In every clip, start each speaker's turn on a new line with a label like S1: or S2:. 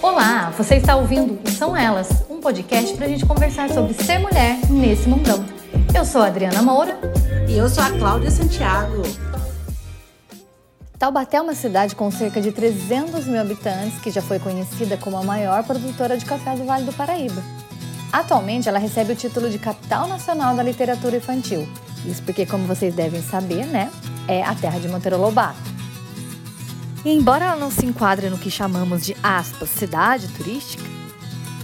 S1: Olá, você está ouvindo São Elas, um podcast para a gente conversar sobre ser mulher nesse mundão. Eu sou a Adriana Moura.
S2: E eu sou a Cláudia Santiago.
S1: Taubaté é uma cidade com cerca de 300 mil habitantes que já foi conhecida como a maior produtora de café do Vale do Paraíba. Atualmente, ela recebe o título de Capital Nacional da Literatura Infantil. Isso porque, como vocês devem saber, né, é a terra de Monteiro Lobato. E embora ela não se enquadre no que chamamos de aspas, cidade turística,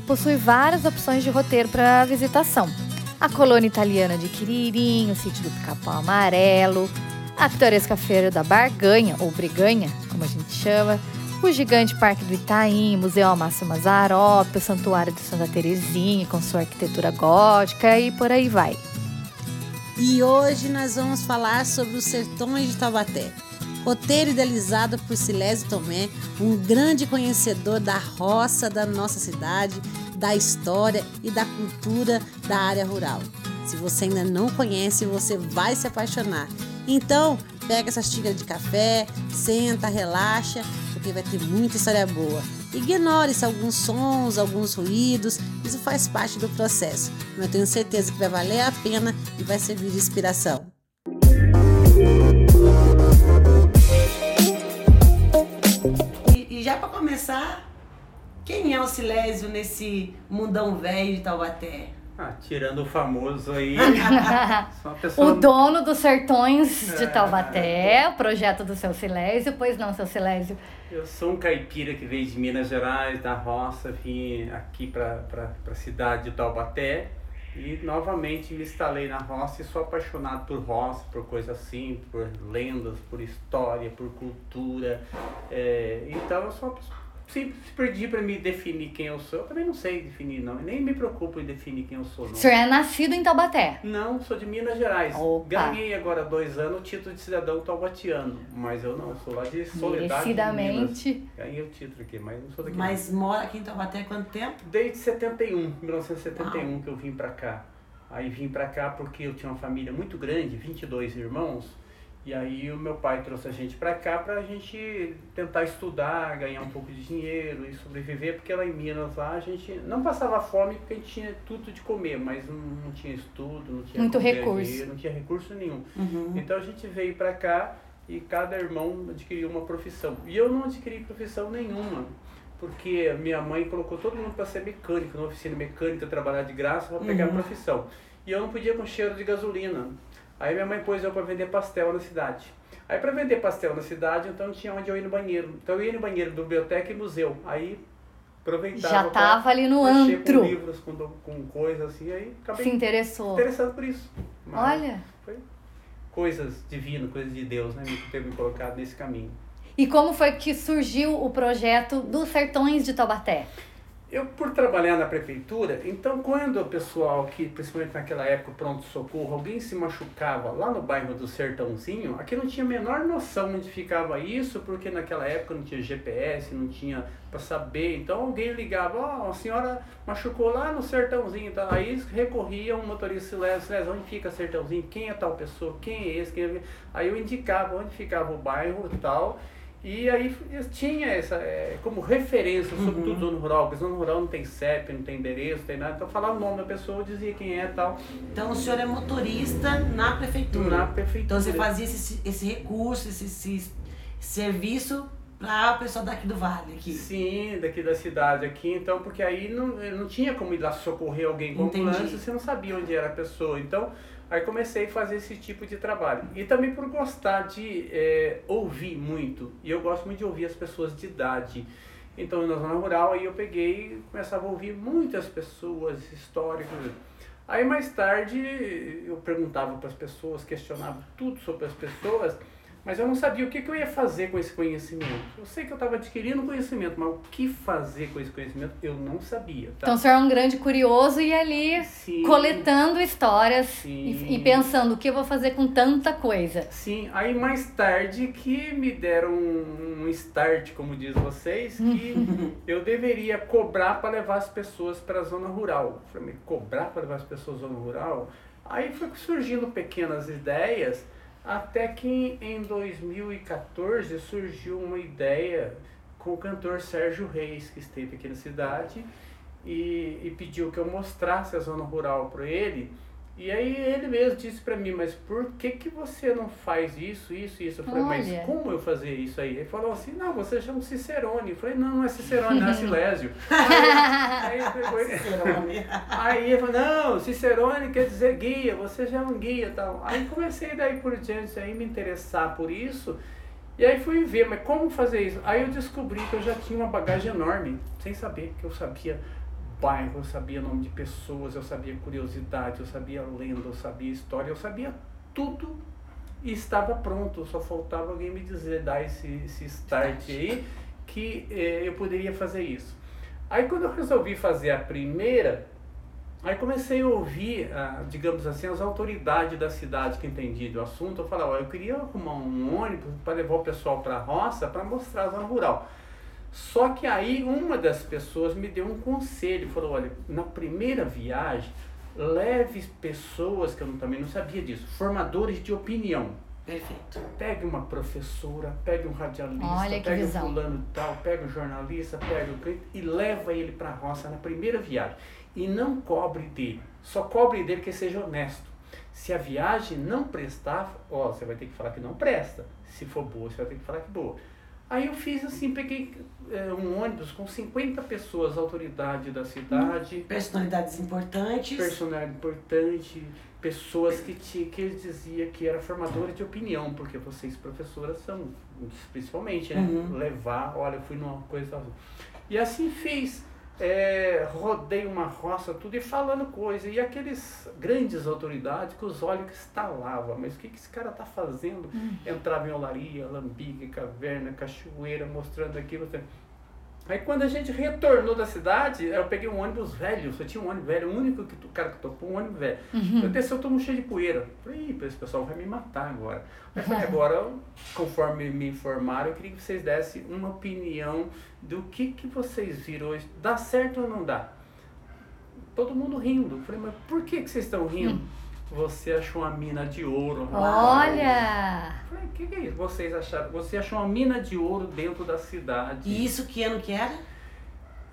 S1: possui várias opções de roteiro para visitação. A colônia italiana de Quiririm, o sítio do Pica-Pau Amarelo, a pitoresca feira da Barganha, ou Briganha, como a gente chama, o gigante Parque do Itaim, Museu Almácio Mazarope, o Santuário de Santa Terezinha com sua arquitetura gótica e por aí vai.
S2: E hoje nós vamos falar sobre os sertões de Taubaté. Roteiro idealizado por Silésio Tomé, um grande conhecedor da roça da nossa cidade, da história e da cultura da área rural. Se você ainda não conhece, você vai se apaixonar. Então, pega essa xícara de café, senta, relaxa, porque vai ter muita história boa. Ignore-se alguns sons, alguns ruídos, isso faz parte do processo. Mas eu tenho certeza que vai valer a pena e vai servir de inspiração. E, e já para começar, quem é o Silésio nesse mundão velho de Taubaté?
S3: Ah, tirando o famoso aí.
S1: pessoa... O dono dos sertões de é. Taubaté, o projeto do seu Silésio, pois não, seu Silésio?
S3: Eu sou um caipira que veio de Minas Gerais, da roça, vim aqui para a cidade de Taubaté e novamente me instalei na roça e sou apaixonado por roça, por coisas assim, por lendas, por história, por cultura. É, então eu sou uma pessoa se, perdi para me definir quem eu sou, eu também não sei definir, não. Nem me preocupo em definir quem eu sou, não.
S1: O senhor é nascido em Taubaté?
S3: Não, sou de Minas Gerais.
S1: Opa.
S3: Ganhei agora há dois anos o título de cidadão taubatiano, mas eu não, sou lá de Soledade.
S1: Merecidamente.
S3: Ganhei o título aqui, mas não sou daqui.
S2: Mas não. mora aqui em Taubaté há quanto tempo?
S3: Desde 71, 1971 Uau. que eu vim para cá. Aí vim para cá porque eu tinha uma família muito grande, 22 irmãos. E aí o meu pai trouxe a gente para cá para a gente tentar estudar, ganhar um pouco de dinheiro e sobreviver, porque lá em Minas lá a gente não passava fome porque a gente tinha tudo de comer, mas não, não tinha estudo, não tinha
S1: muito recurso,
S3: dinheiro, não tinha recurso nenhum. Uhum. Então a gente veio para cá e cada irmão adquiriu uma profissão. E eu não adquiri profissão nenhuma, porque minha mãe colocou todo mundo para ser mecânico, na oficina mecânica, trabalhar de graça para pegar uhum. a profissão. E eu não podia com cheiro de gasolina. Aí minha mãe pôs eu para vender pastel na cidade. Aí para vender pastel na cidade, então tinha onde eu ir no banheiro. Então eu ia no banheiro do biblioteca e museu. Aí aproveitava.
S1: Já tava ali no antro.
S3: Com livros, com, com coisas assim, aí acabei
S1: se interessou.
S3: interessando por isso.
S1: Mas Olha.
S3: Foi coisas divinas, coisas de Deus, né? Me ter me colocado nesse caminho.
S1: E como foi que surgiu o projeto dos Sertões de Taubaté?
S3: Eu, por trabalhar na prefeitura, então quando o pessoal aqui, principalmente naquela época, pronto-socorro, alguém se machucava lá no bairro do Sertãozinho, aqui não tinha a menor noção onde ficava isso, porque naquela época não tinha GPS, não tinha para saber. Então alguém ligava, ó, oh, a senhora machucou lá no Sertãozinho. Então, aí recorria um motorista Silésio, onde fica Sertãozinho? Quem é tal pessoa? Quem é esse? Quem é... Aí eu indicava onde ficava o bairro e tal. E aí tinha essa, é, como referência, uhum. sobretudo zona rural, porque zona rural não tem CEP, não tem endereço, não tem nada. Então falava o nome da pessoa, dizia quem é e tal.
S2: Então o senhor é motorista na prefeitura?
S3: Na prefeitura.
S2: Então você fazia esse, esse recurso, esse, esse serviço para o pessoal daqui do Vale aqui.
S3: Sim, daqui da cidade aqui, então, porque aí não, não tinha como ir lá socorrer alguém com ambulância, você não sabia onde era a pessoa. Então, Aí comecei a fazer esse tipo de trabalho. E também por gostar de é, ouvir muito. E eu gosto muito de ouvir as pessoas de idade. Então, na zona rural, aí eu peguei e começava a ouvir muitas pessoas históricas. Aí mais tarde eu perguntava para as pessoas, questionava tudo sobre as pessoas. Mas eu não sabia o que, que eu ia fazer com esse conhecimento. Eu sei que eu estava adquirindo conhecimento, mas o que fazer com esse conhecimento eu não sabia. Tá?
S1: Então o senhor é um grande curioso e ali Sim. coletando histórias e, e, pensando o que eu vou fazer com tanta coisa.
S3: Sim, aí mais tarde que me deram um, um start, como diz vocês, que eu deveria cobrar para levar as pessoas para a zona rural. Eu falei, cobrar para levar as pessoas à zona rural? Aí foi surgindo pequenas ideias Até que em 2014 surgiu uma ideia com o cantor Sérgio Reis, que esteve aqui na cidade, e, e pediu que eu mostrasse a zona rural para ele. E aí ele mesmo disse para mim, mas por que que você não faz isso, isso, isso? Eu falei,
S1: Olha.
S3: mas como eu fazer isso aí? Ele falou assim, não, você chama Cicerone. Eu falei, não, não é Cicerone, não é Silésio. aí, aí, pegou
S2: Cicerone.
S3: Aí ele falou, não, Cicerone quer dizer guia, você já é um guia e tal. Aí comecei daí por diante aí me interessar por isso. E aí fui ver, mas como fazer isso? Aí eu descobri que eu já tinha uma bagagem enorme, sem saber que eu sabia bairro, eu sabia nome de pessoas, eu sabia curiosidade, eu sabia lenda, eu sabia história, eu sabia tudo e estava pronto. Só faltava alguém me dizer, dar esse, esse start aí, que eh, eu poderia fazer isso. Aí quando eu resolvi fazer a primeira, aí comecei a ouvir, ah, digamos assim, as autoridades da cidade que entendiam do assunto. Eu falava, ó, eu queria arrumar um ônibus para levar o pessoal para a roça para mostrar a zona rural. Só que aí uma das pessoas me deu um conselho, falou, olha, na primeira viagem, leve pessoas, que eu também não sabia disso, formadores de opinião.
S2: Perfeito.
S3: Pegue uma professora, pegue um radialista,
S1: Olha
S3: pegue um fulano tal, pegue um jornalista, pegue o cliente e leva ele para a roça na primeira viagem. E não cobre dele. Só cobre dele que seja honesto. Se a viagem não prestar, ó, você vai ter que falar que não presta. Se for boa, você vai ter que falar que boa. Aí eu fiz assim, peguei eh, um ônibus com 50 pessoas, autoridade da cidade,
S2: Personalidades importantes.
S3: personagem importante, pessoas que, te, que eles diziam que era formadora de opinião, porque vocês professoras são, principalmente, né?
S2: Uhum.
S3: Levar, olha, eu fui numa coisa. E assim fiz. É, rodei uma roça, tudo e falando coisa. E aqueles grandes autoridades que os olhos que estalavam. Mas o que, que esse cara tá fazendo? Entrava em olaria, lambique, caverna, cachoeira, mostrando aquilo. Aí quando a gente retornou da cidade, eu peguei um ônibus velho, só tinha um ônibus velho, o único que, o cara que topou um ônibus velho. Eu desci, eu tô cheio de poeira. Falei, esse pessoal vai me matar agora. Aí falei, agora, conforme me informaram, eu queria que vocês dessem uma opinião do que, que vocês viram hoje. Dá certo ou não dá? Todo mundo rindo. Falei, mas por que, que vocês estão rindo? Você achou uma mina de ouro.
S1: Olha!
S3: Falei, o que, que é isso? Vocês acharam? Você achou uma mina de ouro dentro da cidade.
S2: E isso que ano que era?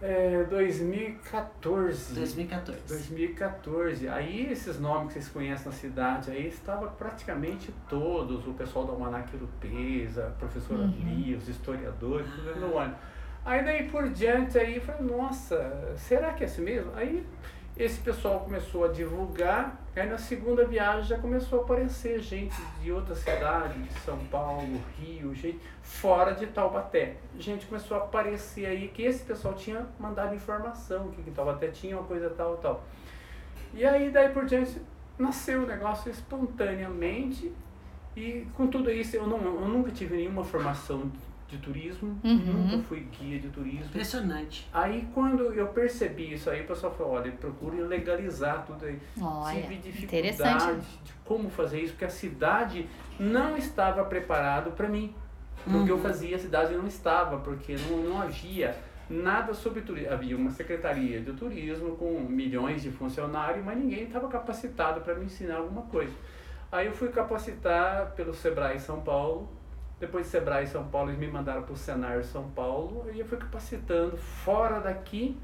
S3: É, 2014.
S2: 2014.
S3: 2014. Aí esses nomes que vocês conhecem na cidade aí estava praticamente todos, o pessoal da Almanac Europeza, a professora Lia, os historiadores, tudo no ônibus. Aí daí por diante aí eu falei, nossa, será que é assim mesmo? Aí esse pessoal começou a divulgar, aí na segunda viagem já começou a aparecer gente de outras cidades, de São Paulo, Rio, gente fora de Taubaté. Gente começou a aparecer aí que esse pessoal tinha mandado informação, que Taubaté tinha uma coisa tal, tal. E aí daí por diante nasceu o negócio espontaneamente e com tudo isso eu, não, eu nunca tive nenhuma formação de turismo,
S1: Uhum.
S3: nunca fui guia de turismo.
S2: Impressionante.
S3: Aí quando eu percebi isso aí, o pessoal falou, olha, procure legalizar tudo aí.
S1: Olha,
S3: Tive dificuldade de como fazer isso, porque a cidade não estava preparado para mim. Porque eu
S2: Uhum.
S3: fazia, a cidade não estava, porque não, não havia nada sobre turismo. Havia uma secretaria de turismo com milhões de funcionários, mas ninguém estava capacitado para me ensinar alguma coisa. Aí eu fui capacitar pelo Sebrae São Paulo. Depois do Sebrae São Paulo, eles me mandaram para o Senar São Paulo. E eu fui capacitando fora daqui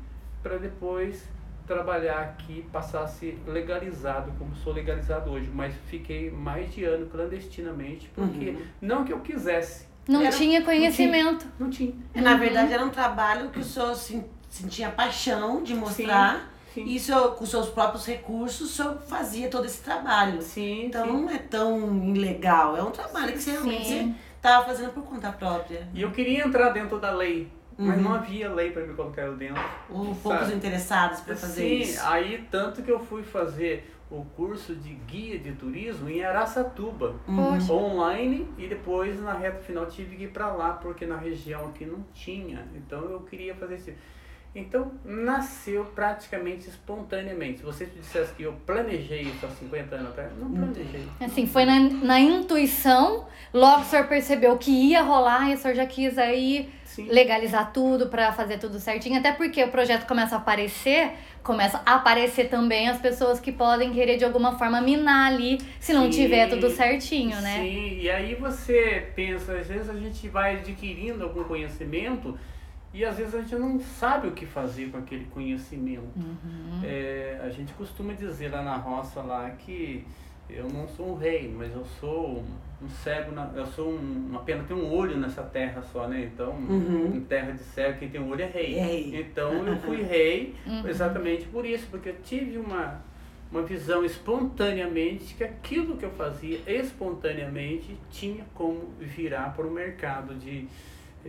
S3: para depois trabalhar aqui, passar a ser legalizado, como sou legalizado hoje. Mas fiquei mais de ano clandestinamente, porque
S2: Uhum.
S3: não que eu quisesse,
S1: Não
S2: Era-
S1: tinha conhecimento.
S3: não tinha.
S2: Na verdade, era um trabalho que o senhor sen- sentia paixão de mostrar.
S3: Sim,
S2: E o senhor, com seus próprios recursos, o senhor fazia todo esse trabalho.
S3: sim,
S2: Então
S3: sim.
S2: não é tão ilegal. É um trabalho que você realmente
S1: Sim.
S2: estava fazendo por conta própria.
S3: E eu queria entrar dentro da lei, mas
S2: Uhum.
S3: não havia lei para me colocar eu dentro.
S2: Ou poucos interessados para fazer
S3: Sim,
S2: isso.
S3: aí tanto que eu fui fazer o curso de guia de turismo em Araçatuba,
S2: Uhum.
S1: Poxa.
S3: online, e depois na reta final tive que ir para lá, porque na região aqui não tinha. Então eu queria fazer isso. Então, nasceu praticamente espontaneamente. Se você dissesse que eu planejei isso há 50 anos atrás, não planejei.
S1: Assim, foi na, na intuição, logo o senhor percebeu que ia rolar e o senhor já quis aí
S3: Sim.
S1: legalizar tudo para fazer tudo certinho. Até porque o projeto começa a aparecer, começa a aparecer também as pessoas que podem querer de alguma forma minar ali, se não
S3: Sim.
S1: tiver tudo certinho, né?
S3: Sim, e aí você pensa, às vezes a gente vai adquirindo algum conhecimento e às vezes a gente não sabe o que fazer com aquele conhecimento.
S1: Uhum.
S3: É, a gente costuma dizer lá na roça lá que eu não sou um rei, mas eu sou um cego, na, eu sou um, uma pena tem um olho nessa terra só, né? Então,
S2: Uhum.
S3: em terra de cego, quem tem um olho é rei.
S2: É rei.
S3: Então eu fui rei
S1: Uhum.
S3: exatamente por isso, porque eu tive uma, uma visão espontaneamente que aquilo que eu fazia espontaneamente tinha como virar para o mercado de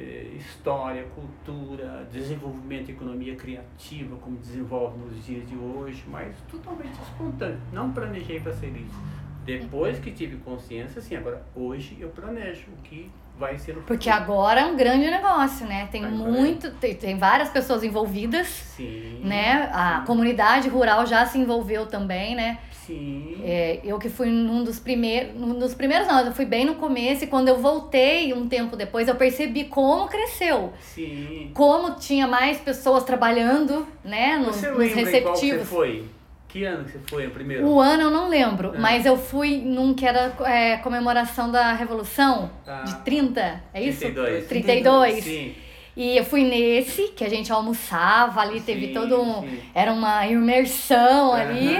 S3: história, cultura, desenvolvimento e economia criativa, como desenvolve nos dias de hoje, mas totalmente espontâneo. Não planejei para ser isso. Depois que tive consciência, assim, agora hoje eu planejo o que vai ser o
S1: Porque
S3: futuro.
S1: agora é um grande negócio, né? Tem
S3: Agora é.
S1: muito, tem, tem várias pessoas envolvidas,
S3: Sim.
S1: né? A
S3: sim,
S1: comunidade rural já se envolveu também, né?
S3: Sim.
S1: É, eu que fui num dos primeiros, num dos primeiros não, eu fui bem no começo e quando eu voltei um tempo depois, eu percebi como cresceu.
S3: Sim.
S1: Como tinha mais pessoas trabalhando, né, nos,
S3: Você
S1: nos
S3: lembra em qual você
S1: receptivos.
S3: foi? Que ano que você foi o primeiro?
S1: O ano eu não lembro,
S3: É.
S1: mas eu fui num que era é, comemoração da Revolução
S3: Tá.
S1: de 30, é isso?
S3: 32.
S1: 32.
S3: Sim.
S1: E eu fui nesse, que a gente almoçava ali, teve
S3: Sim,
S1: todo um.
S3: sim.
S1: Era uma imersão ali.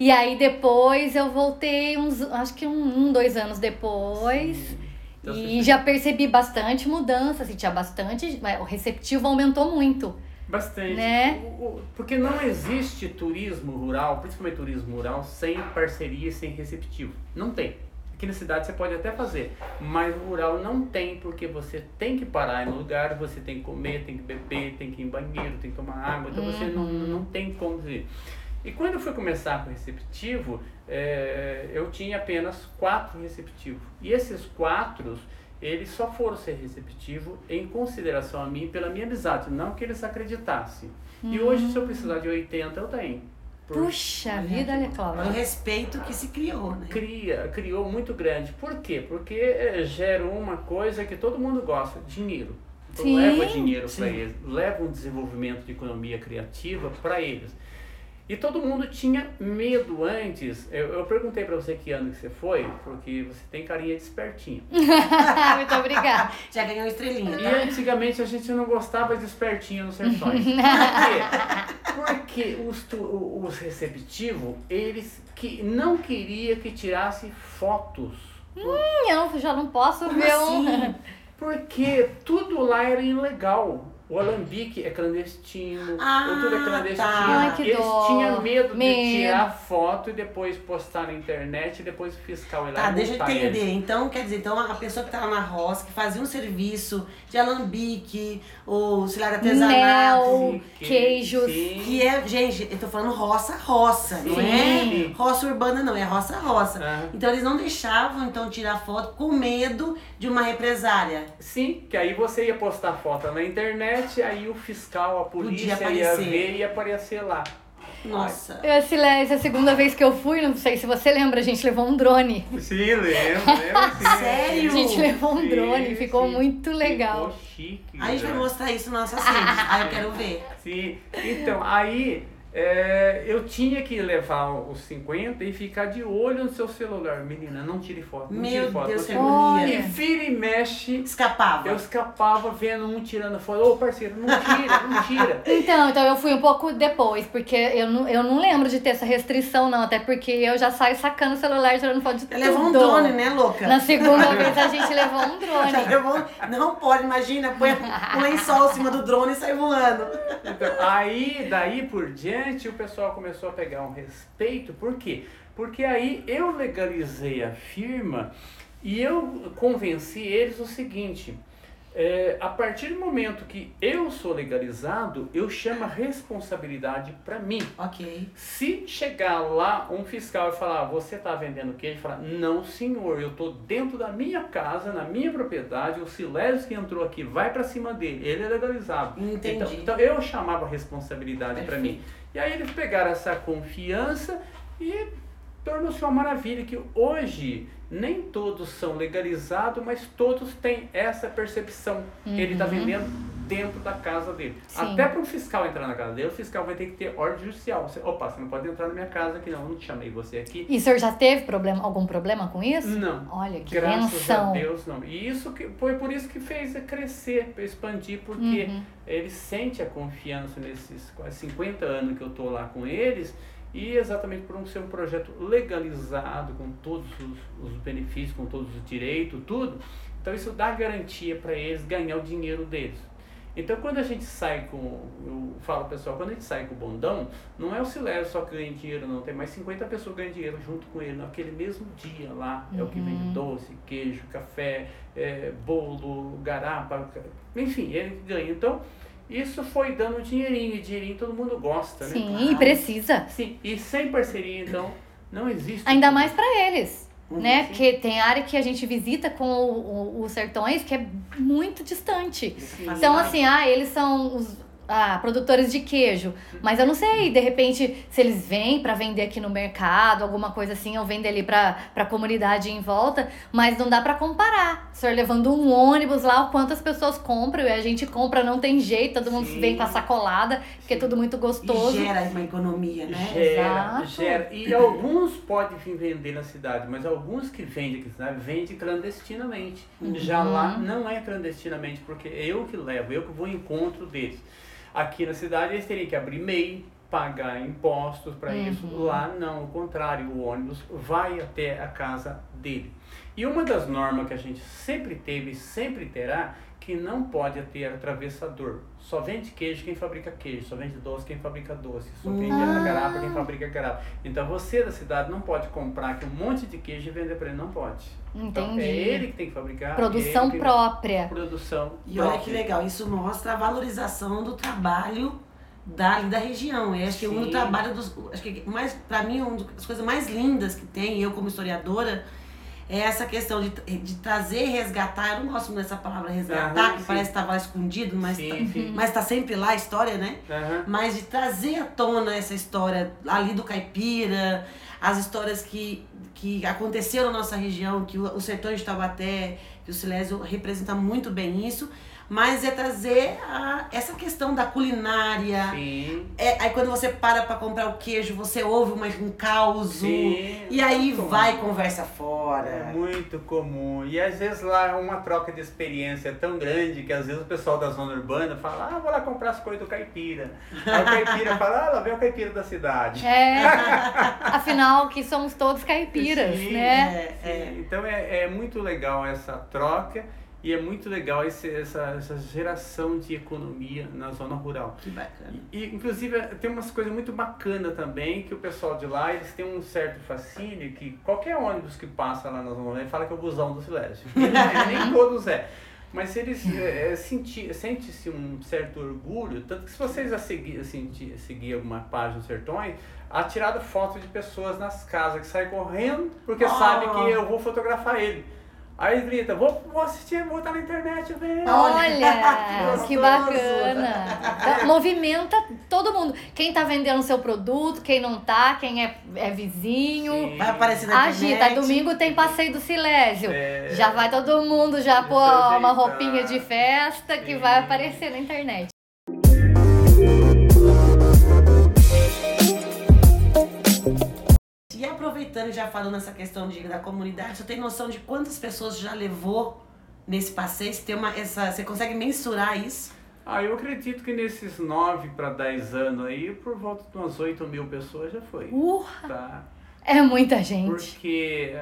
S1: E aí depois eu voltei uns, acho que um, um, dois anos depois.
S3: Então,
S1: e já percebi bastante mudança, assim, tinha bastante. O receptivo aumentou muito.
S3: Bastante.
S1: Né?
S3: Porque não existe turismo rural, principalmente turismo rural, sem parceria e sem receptivo. Não tem. Aqui na cidade você pode até fazer, mas o rural não tem, porque você tem que parar no lugar, você tem que comer, tem que beber, tem que ir em banheiro, tem que tomar água, então você não,
S1: Uhum.
S3: não tem como dizer. E quando eu fui começar com receptivo, eh, eu tinha apenas quatro receptivos. E esses quatro, eles só foram ser receptivos em consideração a mim pela minha amizade, não que eles acreditassem. E hoje, se eu precisar de 80, eu tenho. Por-
S1: Puxa vida, olha,
S2: Olha o
S1: Cláudia.
S2: respeito que se criou, né?
S3: Cria, criou muito grande. Por quê? Porque eh, gera uma coisa que todo mundo gosta, dinheiro. Então,
S1: Sim.
S3: leva dinheiro para eles, leva um desenvolvimento de economia criativa para eles. E todo mundo tinha medo antes. Eu, eu perguntei para você que ano que você foi, porque você tem carinha de espertinho.
S1: Muito obrigada.
S2: Já ganhou estrelinha,
S3: E
S2: tá?
S3: antigamente a gente não gostava de espertinho nos sertões. Por quê? Porque os, os receptivos, eles que não queria que tirasse fotos.
S1: Eu já não posso
S2: Como
S1: ver um.
S2: assim?
S3: Porque tudo lá era ilegal. O alambique é clandestino,
S2: Ah,
S3: ou tudo é clandestino.
S2: tá.
S1: Ai,
S3: Eles
S1: dó.
S3: tinham medo,
S1: Medo.
S3: de tirar foto e depois postar na internet e depois o fiscal ir lá
S2: Tá, deixa eu entender.
S3: eles.
S2: Então, quer dizer, então a pessoa que tava na roça, que fazia um serviço de alambique, ou sei lá, de artesanato,
S1: Mel,
S3: Sim, que-
S1: queijos.
S3: sim.
S2: que é, gente, eu tô falando roça, roça, não é
S3: Sim.
S2: roça urbana, não, é roça, roça.
S3: Ah.
S2: Então eles não deixavam, então, tirar foto com medo de uma represária.
S3: Sim, que aí você ia postar foto na internet, aí o fiscal, a polícia ia ver e ia aparecer lá.
S2: Nossa.
S1: Esse, essa é a segunda vez que eu fui, não sei se você lembra, a gente levou um drone.
S3: Sim, lembro, lembro sim.
S2: Sério?
S1: A gente levou um
S3: Sim,
S1: drone, ficou
S3: sim.
S1: muito legal.
S3: Ficou chique.
S2: Aí a gente vai
S3: né?
S2: mostrar isso nas nossas redes. Aí eu quero ver.
S3: Sim, então, aí é, eu tinha que levar os 50 e ficar de olho no seu celular. Menina, não tire foto, não
S2: Meu
S3: tire foto.
S2: Deus, agonia.
S3: E vira e mexe,
S2: Escapava.
S3: eu escapava vendo um tirando foto. Ô parceiro, não tira, não tira.
S1: Então, então eu fui um pouco depois, porque eu não, eu não lembro de ter essa restrição, não. Até porque eu já saio sacando o celular, tirando foto de
S2: levou um drone, né, louca?
S1: Na segunda vez a gente levou um
S2: Já
S1: drone.
S2: levou... Não pode, imagina, põe um lençol em cima do drone e sai voando.
S3: Então, aí, daí por diante, o pessoal começou a pegar um respeito. Por quê? Porque aí eu legalizei a firma e eu convenci eles o seguinte. É, a partir do momento que eu sou legalizado, eu chamo a responsabilidade para mim.
S2: Ok.
S3: Se chegar lá um fiscal e falar, você está vendendo queijo, falar, não senhor, eu estou dentro da minha casa, na minha propriedade, o Silésio que entrou aqui vai para cima dele, ele é legalizado.
S2: Entendi.
S3: Então, então eu chamava a responsabilidade para mim. E aí eles pegaram essa confiança e tornou-se uma maravilha que hoje nem todos são legalizados, mas todos têm essa percepção. Uhum. Ele está vendendo dentro da casa dele. Sim. Até para o fiscal entrar na casa dele, o fiscal vai ter que ter ordem judicial. Você, opa, você não pode entrar na minha casa aqui não, eu não te chamei você aqui.
S1: E o senhor já teve problema, algum problema com isso?
S3: Não.
S1: Olha, que
S3: Graças
S1: benção.
S3: a Deus, não. E isso que, foi por isso que fez crescer, expandir, porque uhum. ele sente a confiança nesses quase 50 anos que eu estou lá com eles, e exatamente por um ser um projeto legalizado, com todos os, os benefícios, com todos os direitos, tudo. Então isso dá garantia para eles ganhar o dinheiro deles. Então quando a gente sai com, eu falo pessoal, quando a gente sai com o bondão, não é o Silésio só que ganha dinheiro, não. Tem mais 50 pessoas ganham dinheiro junto com ele naquele mesmo dia lá. Uhum. É o que vende uhum. doce, queijo, café, é, bolo, garapa, enfim, ele ganha. Então, isso foi dando dinheirinho, e dinheirinho todo mundo gosta,
S1: Sim,
S3: né?
S1: Sim, e precisa.
S3: Sim, e sem parceria, então, não existe.
S1: Ainda mais para eles. Uhum, né? Sim. Porque tem área que a gente visita com o, o, o Sertões que é muito distante. Sim. Então, assim, ah, eles são os, ah, produtores de queijo. Mas eu não sei, de repente, se eles vêm para vender aqui no mercado, alguma coisa assim, ou vender ali pra, pra comunidade em volta, mas não dá para comparar. O senhor levando um ônibus lá, quantas pessoas compram, e a gente compra, não tem jeito, todo mundo Sim. vem com a sacolada, porque é tudo muito gostoso.
S2: E gera uma economia, né?
S3: Gera, Exato. gera. E alguns podem vir vender na cidade, mas alguns que vendem aqui na cidade, vendem clandestinamente. Uhum. Já lá não é clandestinamente, porque é eu que levo, eu que vou em encontro deles. Aqui na cidade eles teriam que abrir MEI, pagar impostos para uhum. isso. Lá não, o contrário, o ônibus vai até a casa dele. E uma das normas que a gente sempre teve e sempre terá que não pode ter atravessador. Só vende queijo quem fabrica queijo, só vende doce quem fabrica doce, só vende ah. garapa quem fabrica garapa. Então você da cidade não pode comprar aqui um monte de queijo e vender para ele, não pode.
S1: Entendi. Então é
S3: ele que tem que fabricar.
S1: Produção
S3: que...
S1: própria.
S3: Produção
S2: E
S3: própria.
S2: olha que legal, isso mostra a valorização do trabalho da, da região. Eu acho que Sim. um do trabalho dos. Acho que mais, para mim, uma das coisas mais lindas que tem, eu como historiadora, é essa questão de, de trazer, resgatar. Eu não gosto dessa palavra resgatar, uhum, que sim. parece que estava escondido, mas tá, mas tá sempre lá a história, né?
S3: Uhum.
S2: Mas de trazer à tona essa história ali do caipira, as histórias que, que aconteceram na nossa região, que o, o sertão de Taubaté, que o Silésio representa muito bem isso mas é trazer a, essa questão da culinária.
S3: Sim.
S2: É, aí quando você para para comprar o queijo, você ouve uma, um caos. E aí vai comum. conversa fora.
S3: É muito comum. E às vezes lá é uma troca de experiência tão grande que às vezes o pessoal da zona urbana fala, ah, vou lá comprar as coisas do caipira. Aí o caipira fala, ah, lá vem o caipira da cidade.
S1: É, afinal que somos todos caipiras,
S3: sim,
S1: né?
S3: É, é. Então é, é muito legal essa troca. E é muito legal esse, essa, essa geração de economia na zona rural.
S2: Que bacana.
S3: E, inclusive, tem umas coisas muito bacanas também, que o pessoal de lá, eles têm um certo fascínio, que qualquer ônibus que passa lá na zona rural, fala que é o busão do Silésio. Nem todos é. Mas eles é, é sente-se um certo orgulho, tanto que se vocês a seguir, assim, seguir alguma página do Sertões, há tirado foto de pessoas nas casas que saem correndo porque oh. sabe que eu vou fotografar ele. Aí grita, vou, vou assistir, vou estar na internet vendo.
S1: Olha, que bacana. Então, movimenta todo mundo. Quem tá vendendo seu produto, quem não tá, quem é, é vizinho.
S2: Sim. Vai aparecer na
S1: Agita, internet. domingo tem passeio do Silésio. É. Já vai todo mundo já pôr uma roupinha de festa que Sim. vai aparecer na internet.
S2: E aproveitando, já falando essa questão de, da comunidade, você tem noção de quantas pessoas já levou nesse passeio? Você, tem uma, essa, você consegue mensurar isso?
S3: Ah, eu acredito que nesses 9 para 10 anos aí, por volta de umas 8 mil pessoas já foi.
S1: Uh,
S3: tá?
S1: É muita gente.
S3: Porque,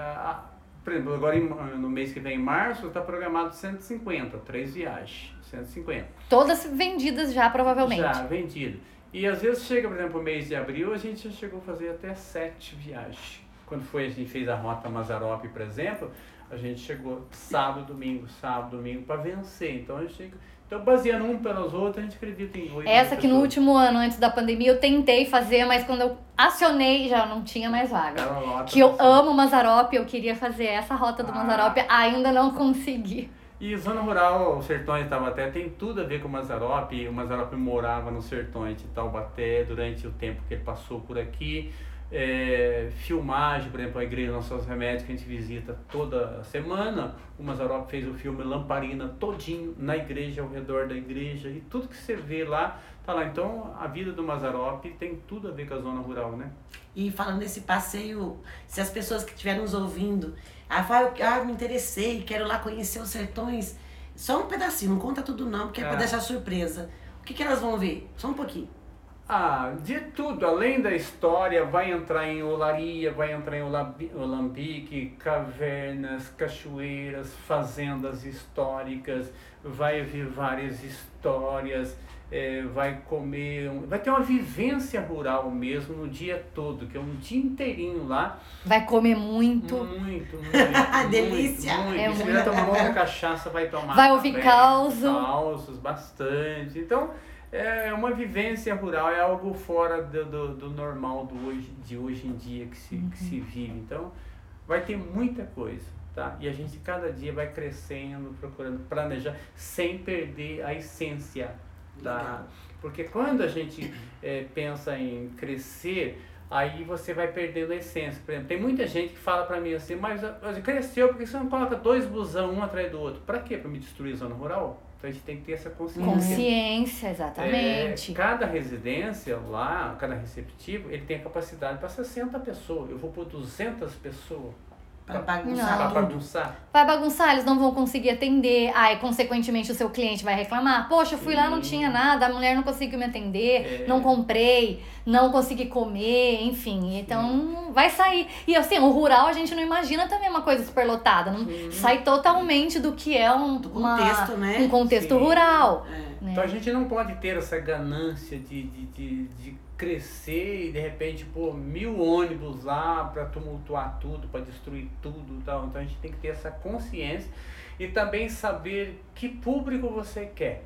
S3: por exemplo, agora no mês que vem, em março, está programado 150, três viagens. 150.
S1: Todas vendidas já, provavelmente.
S3: Já, vendidas. E às vezes chega, por exemplo, o mês de abril, a gente já chegou a fazer até sete viagens. quando foi a gente fez a rota Mazarope, por exemplo, a gente chegou sábado, domingo, sábado, domingo para vencer. Então a gente então, baseando um pelos outros, a gente acredita em oito
S1: Essa que no último ano, antes da pandemia, eu tentei fazer, mas quando eu acionei, já não tinha mais vaga. Que eu amo Mazarope, eu queria fazer essa rota do ah. Mazarope, ainda não consegui.
S3: E zona rural, o Sertões de Taubaté tem tudo a ver com o Mazarope. O Mazarope morava no Sertões de Taubaté durante o tempo que ele passou por aqui é, filmagem, por exemplo, a Igreja Nossos Remédios, que a gente visita toda semana. O Mazarop fez o filme Lamparina todinho na igreja, ao redor da igreja, e tudo que você vê lá, tá lá. Então, a vida do Mazarop tem tudo a ver com a zona rural, né?
S2: E falando nesse passeio, se as pessoas que estiverem nos ouvindo, ah, fala, ah, me interessei, quero lá conhecer os sertões, só um pedacinho, não conta tudo não, porque é, é para deixar surpresa. O que, que elas vão ver? Só um pouquinho.
S3: Ah, de tudo, além da história, vai entrar em olaria, vai entrar em olambique, cavernas, cachoeiras, fazendas históricas, vai ver várias histórias, é, vai comer, vai ter uma vivência rural mesmo no dia todo, que é um dia inteirinho lá.
S1: Vai comer muito.
S3: Muito, muito.
S2: Delícia!
S3: Muito, muito. É muito... tomar muita cachaça, vai tomar.
S1: Vai ouvir causos.
S3: Causos, bastante. Então é uma vivência rural, é algo fora do, do, do normal do hoje, de hoje em dia que se, uhum. que se vive. Então, vai ter muita coisa, tá? E a gente cada dia vai crescendo, procurando planejar, sem perder a essência, tá? Porque quando a gente é, pensa em crescer, aí você vai perdendo a essência. Por exemplo, tem muita gente que fala para mim assim, mas, cresceu, porque você não coloca dois busão um atrás do outro? Para quê? Para me destruir a zona rural? Então a gente tem que ter essa consciência.
S1: Consciência, exatamente.
S3: É, cada residência lá, cada receptivo, ele tem a capacidade para 60 pessoas. Eu vou por 200 pessoas.
S2: Para bagunçar. Pra
S3: bagunçar.
S1: Vai bagunçar, eles não vão conseguir atender. Aí, consequentemente, o seu cliente vai reclamar. Poxa, eu fui Sim. lá, não tinha nada, a mulher não conseguiu me atender, é. não comprei, não consegui comer, enfim. Então, Sim. vai sair. E assim, o rural a gente não imagina também uma coisa superlotada. Não sai totalmente do que é um
S2: do contexto, uma, né?
S1: um contexto rural.
S3: É. Né? Então a gente não pode ter essa ganância de, de, de, de crescer e de repente pôr mil ônibus lá para tumultuar tudo, para destruir tudo tal. Então a gente tem que ter essa consciência e também saber que público você quer.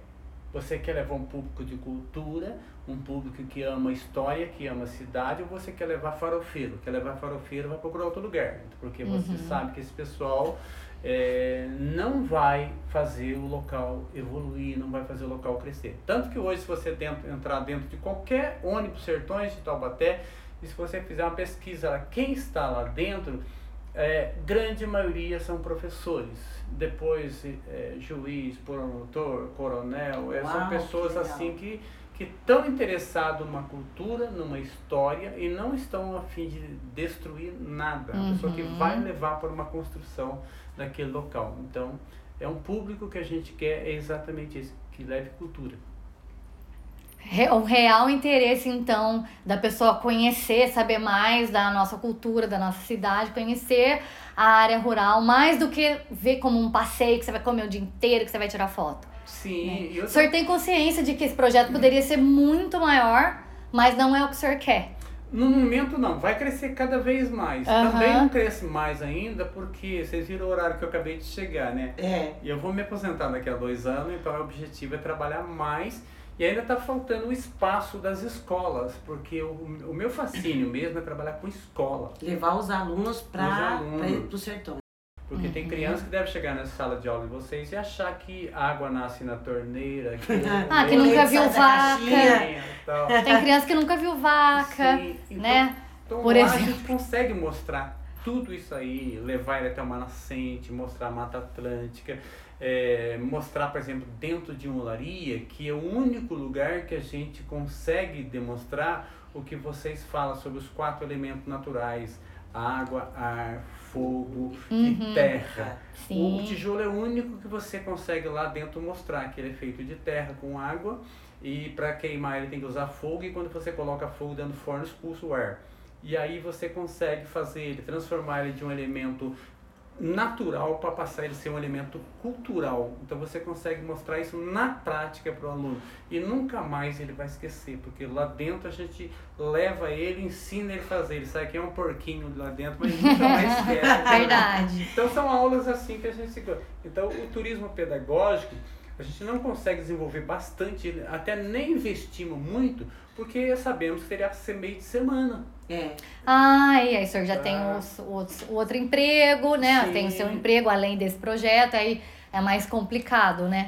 S3: Você quer levar um público de cultura, um público que ama história, que ama cidade, ou você quer levar farofeiro? Quer levar farofeiro, vai procurar outro lugar. Porque você uhum. sabe que esse pessoal é, não vai fazer o local evoluir, não vai fazer o local crescer. Tanto que hoje, se você tenta entrar dentro de qualquer ônibus sertões de Taubaté, e se você fizer uma pesquisa quem está lá dentro, é, grande maioria são professores. Depois, é, juiz, promotor, coronel, é, Uau, são pessoas assim que que estão interessados numa cultura, numa história e não estão a fim de destruir nada. Uhum. A pessoa que uhum. vai levar para uma construção daquele local. Então, é um público que a gente quer é exatamente esse, que leve cultura.
S1: O real interesse, então, da pessoa conhecer, saber mais da nossa cultura, da nossa cidade, conhecer a área rural, mais do que ver como um passeio que você vai comer o dia inteiro, que você vai tirar foto.
S3: Sim. Né?
S1: O senhor tem consciência de que esse projeto poderia ser muito maior, mas não é o que o senhor quer.
S3: No momento não, vai crescer cada vez mais. Uhum. Também não cresce mais ainda, porque vocês viram o horário que eu acabei de chegar, né?
S2: É.
S3: E eu vou me aposentar daqui a dois anos, então o objetivo é trabalhar mais. E ainda está faltando o espaço das escolas, porque o, o meu fascínio mesmo é trabalhar com escola.
S2: Levar os alunos para o sertão.
S3: Porque uhum. tem criança que deve chegar nessa sala de aula de vocês e achar que água nasce na torneira. Que
S1: ah, que nunca viu vaca. Tem criança que nunca viu vaca, Sim. Então, né?
S3: Então Por lá exemplo. a gente consegue mostrar tudo isso aí, levar ele até uma nascente, mostrar a Mata Atlântica, é, mostrar, por exemplo, dentro de uma olaria, que é o único lugar que a gente consegue demonstrar o que vocês falam sobre os quatro elementos naturais, água, ar, fogo uhum. e terra. Sim. O tijolo é o único que você consegue lá dentro mostrar que ele é feito de terra com água e para queimar ele tem que usar fogo e quando você coloca fogo dentro do forno expulsa o ar. E aí você consegue fazer ele, transformar ele de um elemento natural para passar ele ser um elemento cultural. Então você consegue mostrar isso na prática para o aluno e nunca mais ele vai esquecer, porque lá dentro a gente leva ele, ensina ele a fazer. Ele sabe que é um porquinho lá dentro, mas nunca mais esquece.
S1: Verdade.
S3: Então são aulas assim que a gente se Então o turismo pedagógico a gente não consegue desenvolver bastante, até nem investimos muito, porque sabemos que teria que ser meio de semana.
S1: É. Ah, e aí o senhor já tem o, o, o, outro emprego, né? Sim. Tem o seu emprego além desse projeto, aí é mais complicado, né?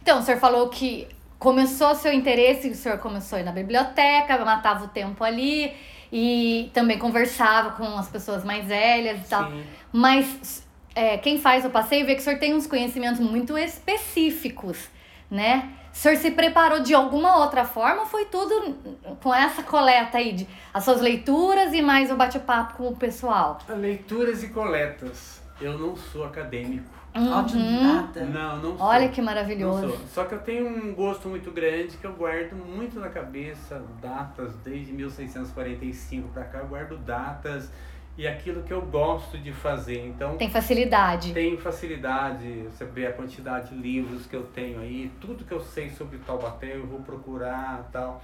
S1: Então, o senhor falou que começou seu interesse, o senhor começou a ir na biblioteca, matava o tempo ali e também conversava com as pessoas mais velhas e tal. Sim. Mas é, quem faz o passeio vê que o senhor tem uns conhecimentos muito específicos, né? O senhor se preparou de alguma outra forma ou foi tudo com essa coleta aí, de, as suas leituras e mais o bate-papo com o pessoal?
S3: Leituras e coletas. Eu não sou acadêmico.
S1: Uhum. Autodidata?
S3: Não, não sou.
S1: Olha que maravilhoso.
S3: Só que eu tenho um gosto muito grande que eu guardo muito na cabeça, datas desde 1645 para cá, eu guardo datas e aquilo que eu gosto de fazer. Então
S1: tem facilidade.
S3: Tem facilidade. Você vê a quantidade de livros que eu tenho aí, tudo que eu sei sobre Taubaté eu vou procurar, tal.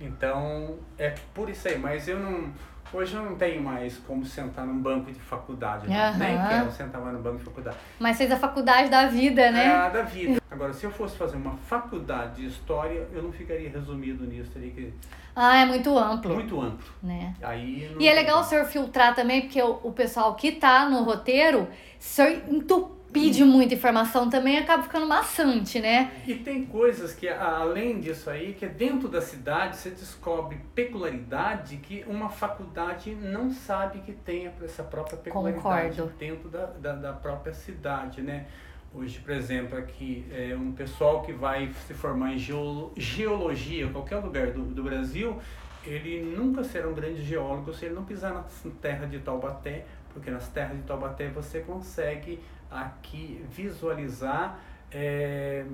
S3: Então é por isso aí. Mas eu não Hoje eu não tenho mais como sentar num banco de faculdade. Uhum. Nem quero sentar mais no banco de faculdade.
S1: Mas fez a faculdade da vida, né?
S3: É, da vida. Agora, se eu fosse fazer uma faculdade de história, eu não ficaria resumido nisso. Teria que
S1: ah, é muito amplo.
S3: Muito amplo.
S1: Né?
S3: Aí
S1: e é legal o senhor filtrar também, porque o, o pessoal que tá no roteiro, o senhor entupir de muita informação também acaba ficando maçante, né?
S3: E tem coisas que, além disso aí, que é dentro da cidade você descobre peculiaridade que uma faculdade não sabe que tem essa própria peculiaridade
S1: Concordo.
S3: dentro da, da, da própria cidade, né? Hoje, por exemplo, aqui, é um pessoal que vai se formar em geolo, geologia, qualquer lugar do, do Brasil, ele nunca será um grande geólogo se ele não pisar na terra de Taubaté, porque nas terras de Taubaté você consegue aqui visualizar é,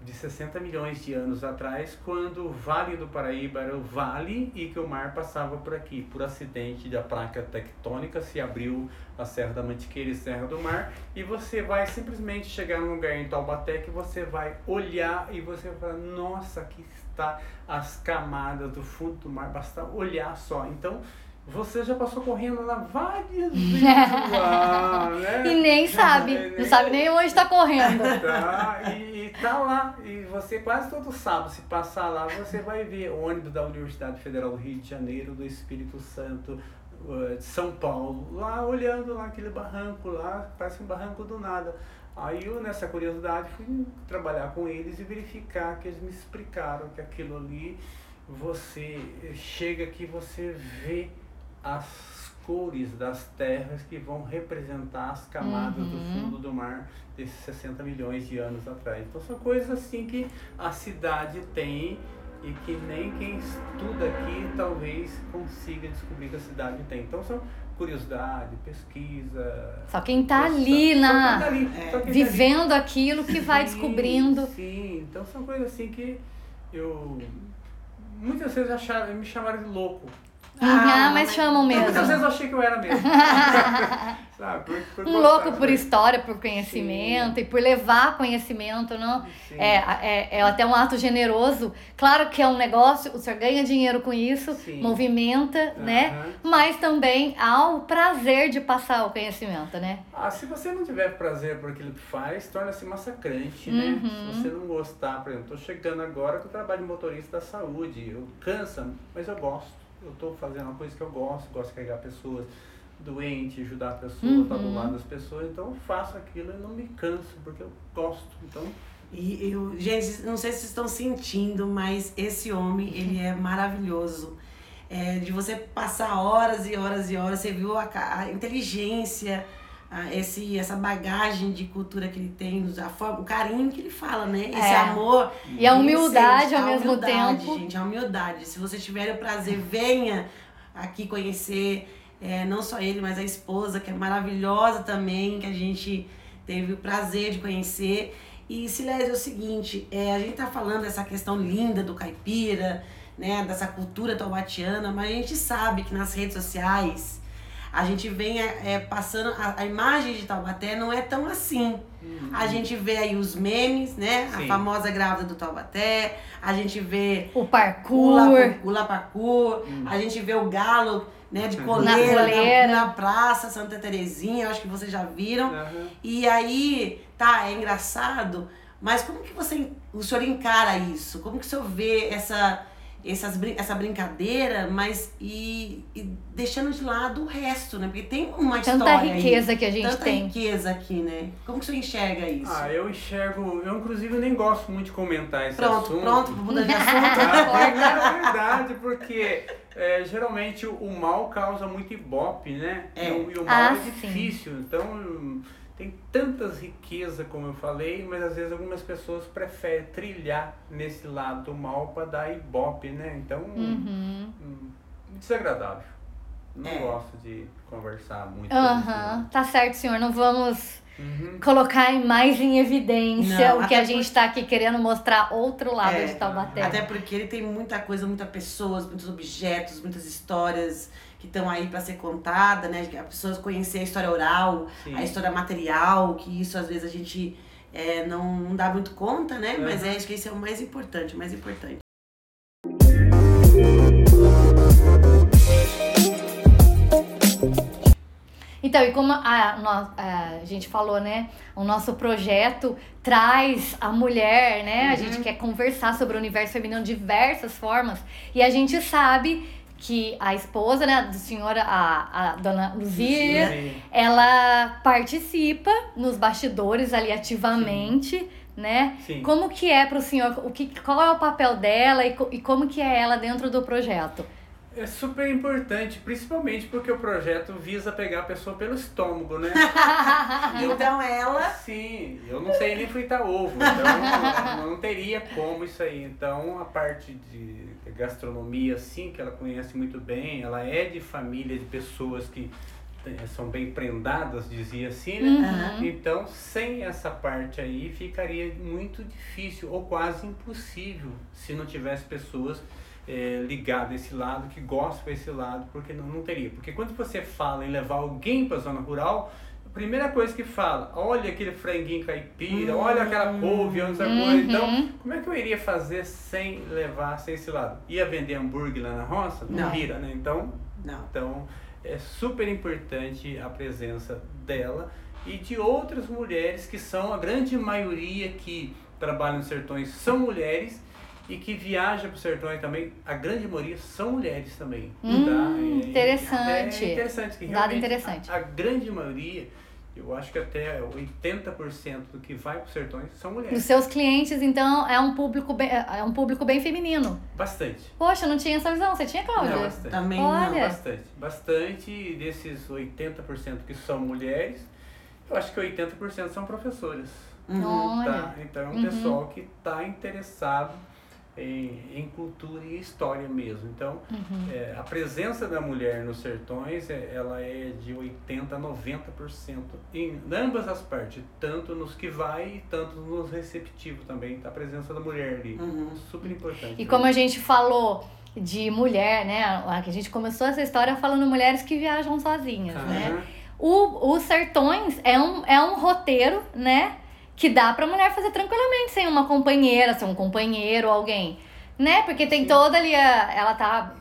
S3: de 60 milhões de anos atrás, quando o Vale do Paraíba era o vale e que o mar passava por aqui. Por acidente da placa tectônica se abriu a Serra da Mantiqueira e Serra do Mar e você vai simplesmente chegar num lugar em Taubaté que você vai olhar e você vai falar, nossa, aqui está as camadas do fundo do mar, basta olhar só. Então, você já passou correndo lá várias vezes lá, né?
S1: E nem sabe, não sabe nem onde está correndo.
S3: Tá, e, e tá lá, e você quase todo sábado, se passar lá, você vai ver ônibus da Universidade Federal do Rio de Janeiro, do Espírito Santo, uh, de São Paulo, lá olhando lá aquele barranco lá, parece um barranco do nada. Aí eu, nessa curiosidade, fui trabalhar com eles e verificar que eles me explicaram que aquilo ali, você chega aqui, você vê as cores das terras que vão representar as camadas uhum. do fundo do mar desses 60 milhões de anos atrás. Então são coisas assim que a cidade tem e que nem quem estuda aqui talvez consiga descobrir que a cidade tem. Então são curiosidade, pesquisa.
S1: Só quem está ali na tá ali, é. vivendo tá ali. aquilo que sim, vai descobrindo.
S3: Sim, então são coisas assim que eu muitas vezes acharam, me chamaram de louco.
S1: Ah, mas chamam mesmo.
S3: Muitas vezes eu achei que eu era mesmo. Sabe,
S1: por, por um louco por história, por conhecimento Sim. e por levar conhecimento, não? É, é, é até um ato generoso. Claro que é um negócio, o senhor ganha dinheiro com isso, Sim. movimenta, uhum. né? Mas também há o prazer de passar o conhecimento, né?
S3: Ah, se você não tiver prazer por aquilo que faz, torna-se massacrante, né? uhum. né? Se você não gostar, por exemplo, tô chegando agora com o trabalho de motorista da saúde, eu cansa, mas eu gosto eu estou fazendo uma coisa que eu gosto, gosto de carregar pessoas doentes, ajudar pessoas, uhum. estar do lado das pessoas, então eu faço aquilo e não me canso, porque eu gosto. Então.
S2: E eu, gente, não sei se vocês estão sentindo, mas esse homem, ele é maravilhoso. É, de você passar horas e horas e horas, você viu a, a inteligência, a, esse, essa bagagem de cultura que ele tem, a forma, o carinho que ele fala, né? Esse é. amor.
S1: E a humildade ao mesmo
S2: humildade,
S1: tempo.
S2: gente, a humildade. Se você tiver o prazer, venha aqui conhecer é, não só ele, mas a esposa, que é maravilhosa também, que a gente teve o prazer de conhecer. E Silésio, é o seguinte, é, a gente tá falando dessa questão linda do caipira, né, dessa cultura taubatiana, mas a gente sabe que nas redes sociais a gente vem é, é, passando. A, a, imagem de Taubaté não é tão assim. Uhum. A gente vê aí os memes, né? Sim. A famosa grávida do Taubaté. A gente vê.
S1: O parkour.
S2: O, la, parkour. Uhum. A gente vê o galo. Né, de coleira, na, coleira. na, na praça Santa Terezinha, acho que vocês já viram. Uhum. E aí, tá, é engraçado, mas como que você, o senhor encara isso? Como que o senhor vê essa, essas, essa brincadeira, mas e, e, deixando de lado o resto, né? Porque tem uma
S1: Tanta
S2: história
S1: riqueza
S2: aí,
S1: que a gente
S2: tanta
S1: tem.
S2: Tanta riqueza aqui, né? Como que você enxerga isso?
S3: Ah, eu enxergo... Eu, inclusive, nem gosto muito de comentar esse
S2: pronto,
S3: assunto.
S2: Pronto, pronto, mudar de assunto.
S3: ah, é verdade, porque é, geralmente o mal causa muito ibope, né? É. E, e o mal ah, é difícil, sim. então tem tantas riquezas, como eu falei, mas às vezes algumas pessoas preferem trilhar nesse lado do mal para dar ibope, né? Então,
S1: uhum.
S3: hum, desagradável. Não é. gosto de conversar muito.
S1: Aham, uhum. tá certo, senhor. Não vamos uhum. colocar mais em evidência Não, o que a gente está aqui querendo mostrar outro lado é, de Taubaté.
S2: Até porque ele tem muita coisa, muitas pessoas, muitos objetos, muitas histórias que estão aí para ser contada, né? As pessoas conhecer a história oral, Sim. a história material, que isso às vezes a gente é, não, não dá muito conta, né? Uhum. Mas é, acho que esse é o mais importante, o mais importante.
S1: Então, e como a, a, gente falou, né? O nosso projeto traz a mulher, né? Uhum. A gente quer conversar sobre o universo feminino de diversas formas. E a gente sabe que a esposa né, do senhor, a, a dona Luzia, ela participa nos bastidores ali ativamente, Sim. né? Sim. Como que é para o senhor, o que, qual é o papel dela e, e como que é ela dentro do projeto?
S3: É super importante, principalmente porque o projeto visa pegar a pessoa pelo estômago, né?
S2: então ela.
S3: Sim, eu não sei nem fritar ovo, então não, não teria como isso aí. Então a parte de gastronomia, sim, que ela conhece muito bem, ela é de família de pessoas que são bem prendadas, dizia assim, né? Uhum. Então, sem essa parte aí, ficaria muito difícil ou quase impossível se não tivesse pessoas é, ligado a esse lado, que gostam desse lado, porque não, não teria. Porque quando você fala em levar alguém para a zona rural, a primeira coisa que fala, olha aquele franguinho caipira, uhum. olha aquela couve, outra uhum. coisa. Então, como é que eu iria fazer sem levar, sem esse lado? Ia vender hambúrguer lá na roça? Não, não. vira, né? Então,
S2: não.
S3: então, é super importante a presença dela e de outras mulheres que são a grande maioria que trabalham nos sertões são mulheres e que viaja para o sertão também, a grande maioria são mulheres também.
S1: Hum, tá? é,
S3: interessante. É interessante. Que
S1: Dado interessante.
S3: A, a, grande maioria, eu acho que até 80% do que vai para os sertões são mulheres.
S1: Os seus clientes, então, é um público bem, é um público bem feminino?
S3: Bastante.
S1: Poxa, não tinha essa visão. Você tinha, Cláudia?
S3: Não, bastante.
S2: Também
S3: Olha. não. Bastante. Bastante desses 80% que são mulheres, eu acho que 80% são professoras.
S1: Uhum.
S3: Tá? Então é um uhum. pessoal que está interessado em, em, cultura e história mesmo. Então, uhum. é, a presença da mulher nos sertões, é, ela é de 80% a 90% em ambas as partes, tanto nos que vai, tanto nos receptivos também, tá a presença da mulher ali. Uhum. Super importante.
S1: E né? como a gente falou de mulher, né, a gente começou essa história falando mulheres que viajam sozinhas, uhum. né? O, os Sertões é um, é um roteiro, né? Que dá pra mulher fazer tranquilamente sem uma companheira, sem um companheiro, alguém, né? Porque tem toda ali, a, ela tá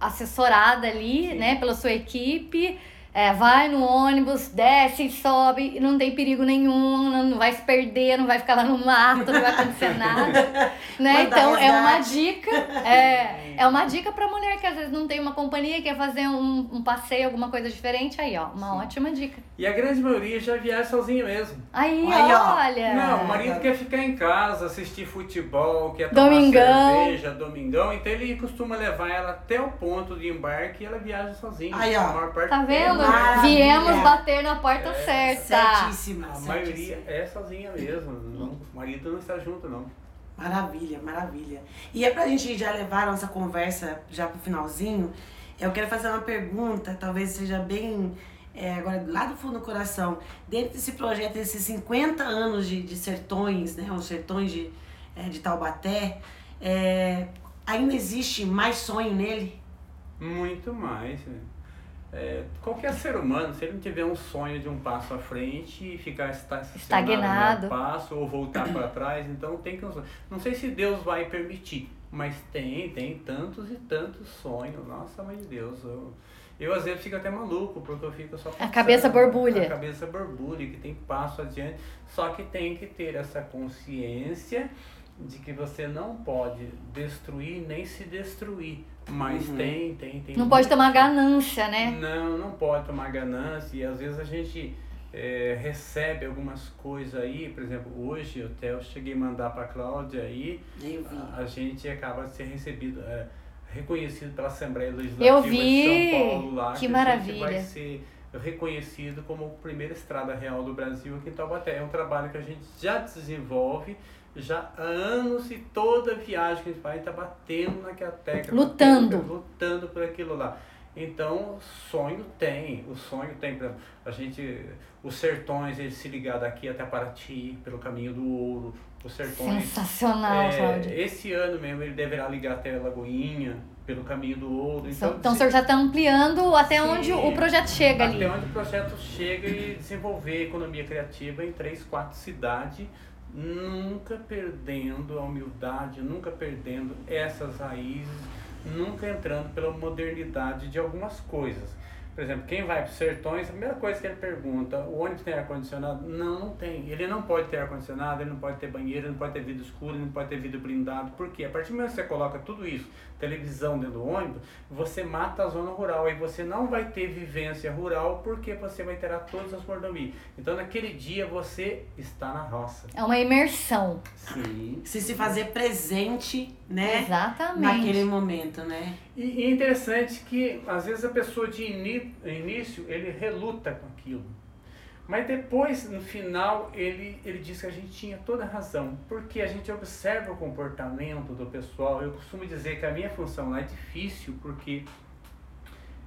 S1: assessorada ali, Sim. né, pela sua equipe é, vai no ônibus, desce, sobe, não tem perigo nenhum, não, vai se perder, não vai ficar lá no mato, não vai acontecer nada. né? Então é uma dica, é, é uma dica pra mulher que às vezes não tem uma companhia, quer fazer um, um passeio, alguma coisa diferente, aí ó, uma Sim. ótima dica.
S3: E a grande maioria já viaja sozinho mesmo.
S1: Aí, aí olha!
S3: Não, o marido quer ficar em casa, assistir futebol, quer tomar domingão. cerveja, domingão, então ele costuma levar ela até o ponto de embarque e ela viaja sozinha.
S2: Aí ó,
S3: a maior
S1: parte tá vendo? Viemos bater na porta é, certa.
S2: Certíssima.
S3: A certíssima. maioria é sozinha mesmo. Não, o marido não está junto, não.
S2: Maravilha, maravilha. E é pra gente já levar a nossa conversa já pro finalzinho, eu quero fazer uma pergunta, talvez seja bem é, agora lá do fundo do coração. Dentro desse projeto, desses 50 anos de, de sertões, né? Os sertões de, é, de Taubaté, é, ainda existe mais sonho nele?
S3: Muito mais. Né? É, qualquer ser humano, se ele não tiver um sonho de um passo à frente e ficar
S1: estagnado
S3: no passo ou voltar para trás, então tem que não sei se Deus vai permitir, mas tem, tem tantos e tantos sonhos. Nossa, mãe de Deus, eu, eu às vezes fico até maluco porque eu fico só
S1: pensando, a cabeça borbulha.
S3: A cabeça borbulha que tem passo adiante, só que tem que ter essa consciência de que você não pode destruir nem se destruir. Mas uhum. tem, tem, tem.
S1: Não pode tomar ganância, né?
S3: Não, não pode tomar ganância. E às vezes a gente é, recebe algumas coisas aí, por exemplo, hoje até eu cheguei a mandar para a Cláudia aí, a, a, gente acaba de ser recebido, é, reconhecido pela Assembleia Legislativa de São Paulo lá.
S1: Que, que maravilha.
S3: A gente vai ser reconhecido como a primeira estrada real do Brasil aqui em Taubaté. É um trabalho que a gente já desenvolve já há anos e toda viagem que a gente faz, a gente está batendo naquela tecla.
S1: Lutando.
S3: Batendo, lutando por aquilo lá. Então, sonho tem, o sonho tem, para a gente, os sertões, eles se ligar daqui até Paraty, pelo caminho do ouro, os sertões.
S1: Sensacional,
S3: é, Esse ano mesmo ele deverá ligar até Lagoinha, pelo caminho do ouro.
S1: Então, então o senhor já está ampliando até sim, onde o projeto chega
S3: até
S1: ali.
S3: Até onde o projeto chega e desenvolver economia criativa em três, quatro cidades nunca perdendo a humildade, nunca perdendo essas raízes, nunca entrando pela modernidade de algumas coisas. Por exemplo, quem vai para os sertões, a primeira coisa que ele pergunta, o ônibus tem ar-condicionado? Não, não tem. Ele não pode ter ar-condicionado, ele não pode ter banheiro, ele não pode ter vidro escuro, ele não pode ter vidro blindado. Por quê? A partir do momento que você coloca tudo isso, televisão dentro do ônibus, você mata a zona rural e você não vai ter vivência rural porque você vai ter todas as mordomias. Então, naquele dia, você está na roça.
S1: É uma imersão.
S2: Sim. Se se fazer presente, né?
S1: Exatamente.
S2: Naquele momento, né?
S3: E, e é interessante que, às vezes, a pessoa de início, ele reluta com aquilo. Mas depois, no final, ele, ele diz que a gente tinha toda a razão. Porque a gente observa o comportamento do pessoal. Eu costumo dizer que a minha função lá é difícil, porque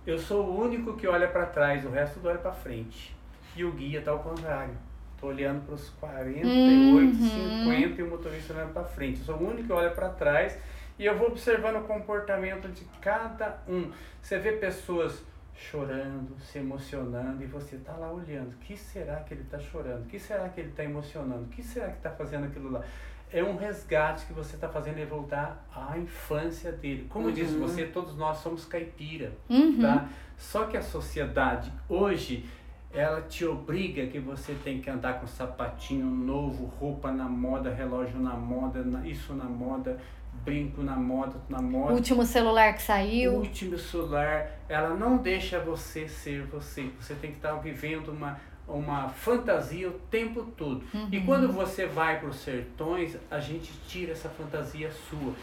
S3: eu sou o único que olha para trás, o resto olha para frente. E o guia está ao contrário. Estou olhando para os 48, uhum. 50 e o motorista olhando para frente. Eu sou o único que olha para trás e eu vou observando o comportamento de cada um. Você vê pessoas chorando, se emocionando e você está lá olhando. O que será que ele está chorando? O que será que ele está emocionando? O que será que está fazendo aquilo lá? É um resgate que você está fazendo ele voltar à infância dele. Como uhum. disse você, todos nós somos caipira,
S1: uhum.
S3: tá? Só que a sociedade hoje ela te obriga que você tem que andar com sapatinho novo, roupa na moda, relógio na moda, isso na moda, brinco na moda, na moda.
S1: Último celular que saiu.
S3: Último celular, ela não deixa você ser você. Você tem que estar vivendo uma uma fantasia o tempo todo. Uhum. E quando você vai para os sertões, a gente tira essa fantasia sua.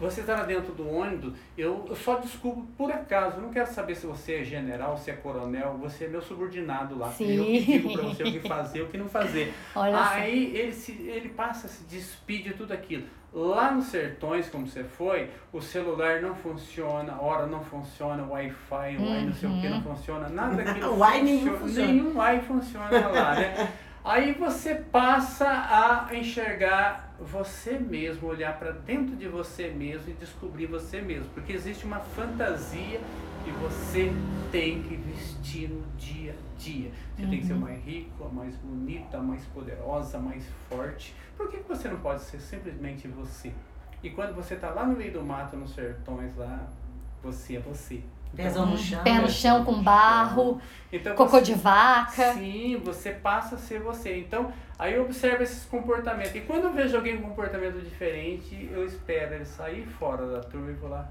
S3: Você está dentro do ônibus, eu, eu só desculpo por acaso. Eu não quero saber se você é general, se é coronel, você é meu subordinado lá.
S1: Sim.
S3: Eu que digo para você o que fazer, o que não fazer.
S1: Olha
S3: Aí ele, se, ele passa, se despide de tudo aquilo. Lá nos sertões, como você foi, o celular não funciona, hora não funciona, Wi-Fi, uhum. Wi não sei o que não uhum. funciona, nada daquilo
S2: funciona. Nenhum, funciona.
S3: nenhum Wi funciona lá, né? Aí você passa a enxergar você mesmo, olhar para dentro de você mesmo e descobrir você mesmo, porque existe uma fantasia que você tem que vestir no dia dia. Você uhum. tem que ser uhum. mais rico, mais bonita, mais poderosa, mais forte. Por que você não pode ser simplesmente você? E quando você está lá no meio do mato, nos sertões lá, você é você.
S2: Pezão no chão.
S1: Pé no chão com barro, então, cocô você, de vaca.
S3: Sim, você passa a ser você. Então, aí eu observo esses comportamentos. E quando eu vejo alguém com um comportamento diferente, eu espero ele sair fora da turma e vou lá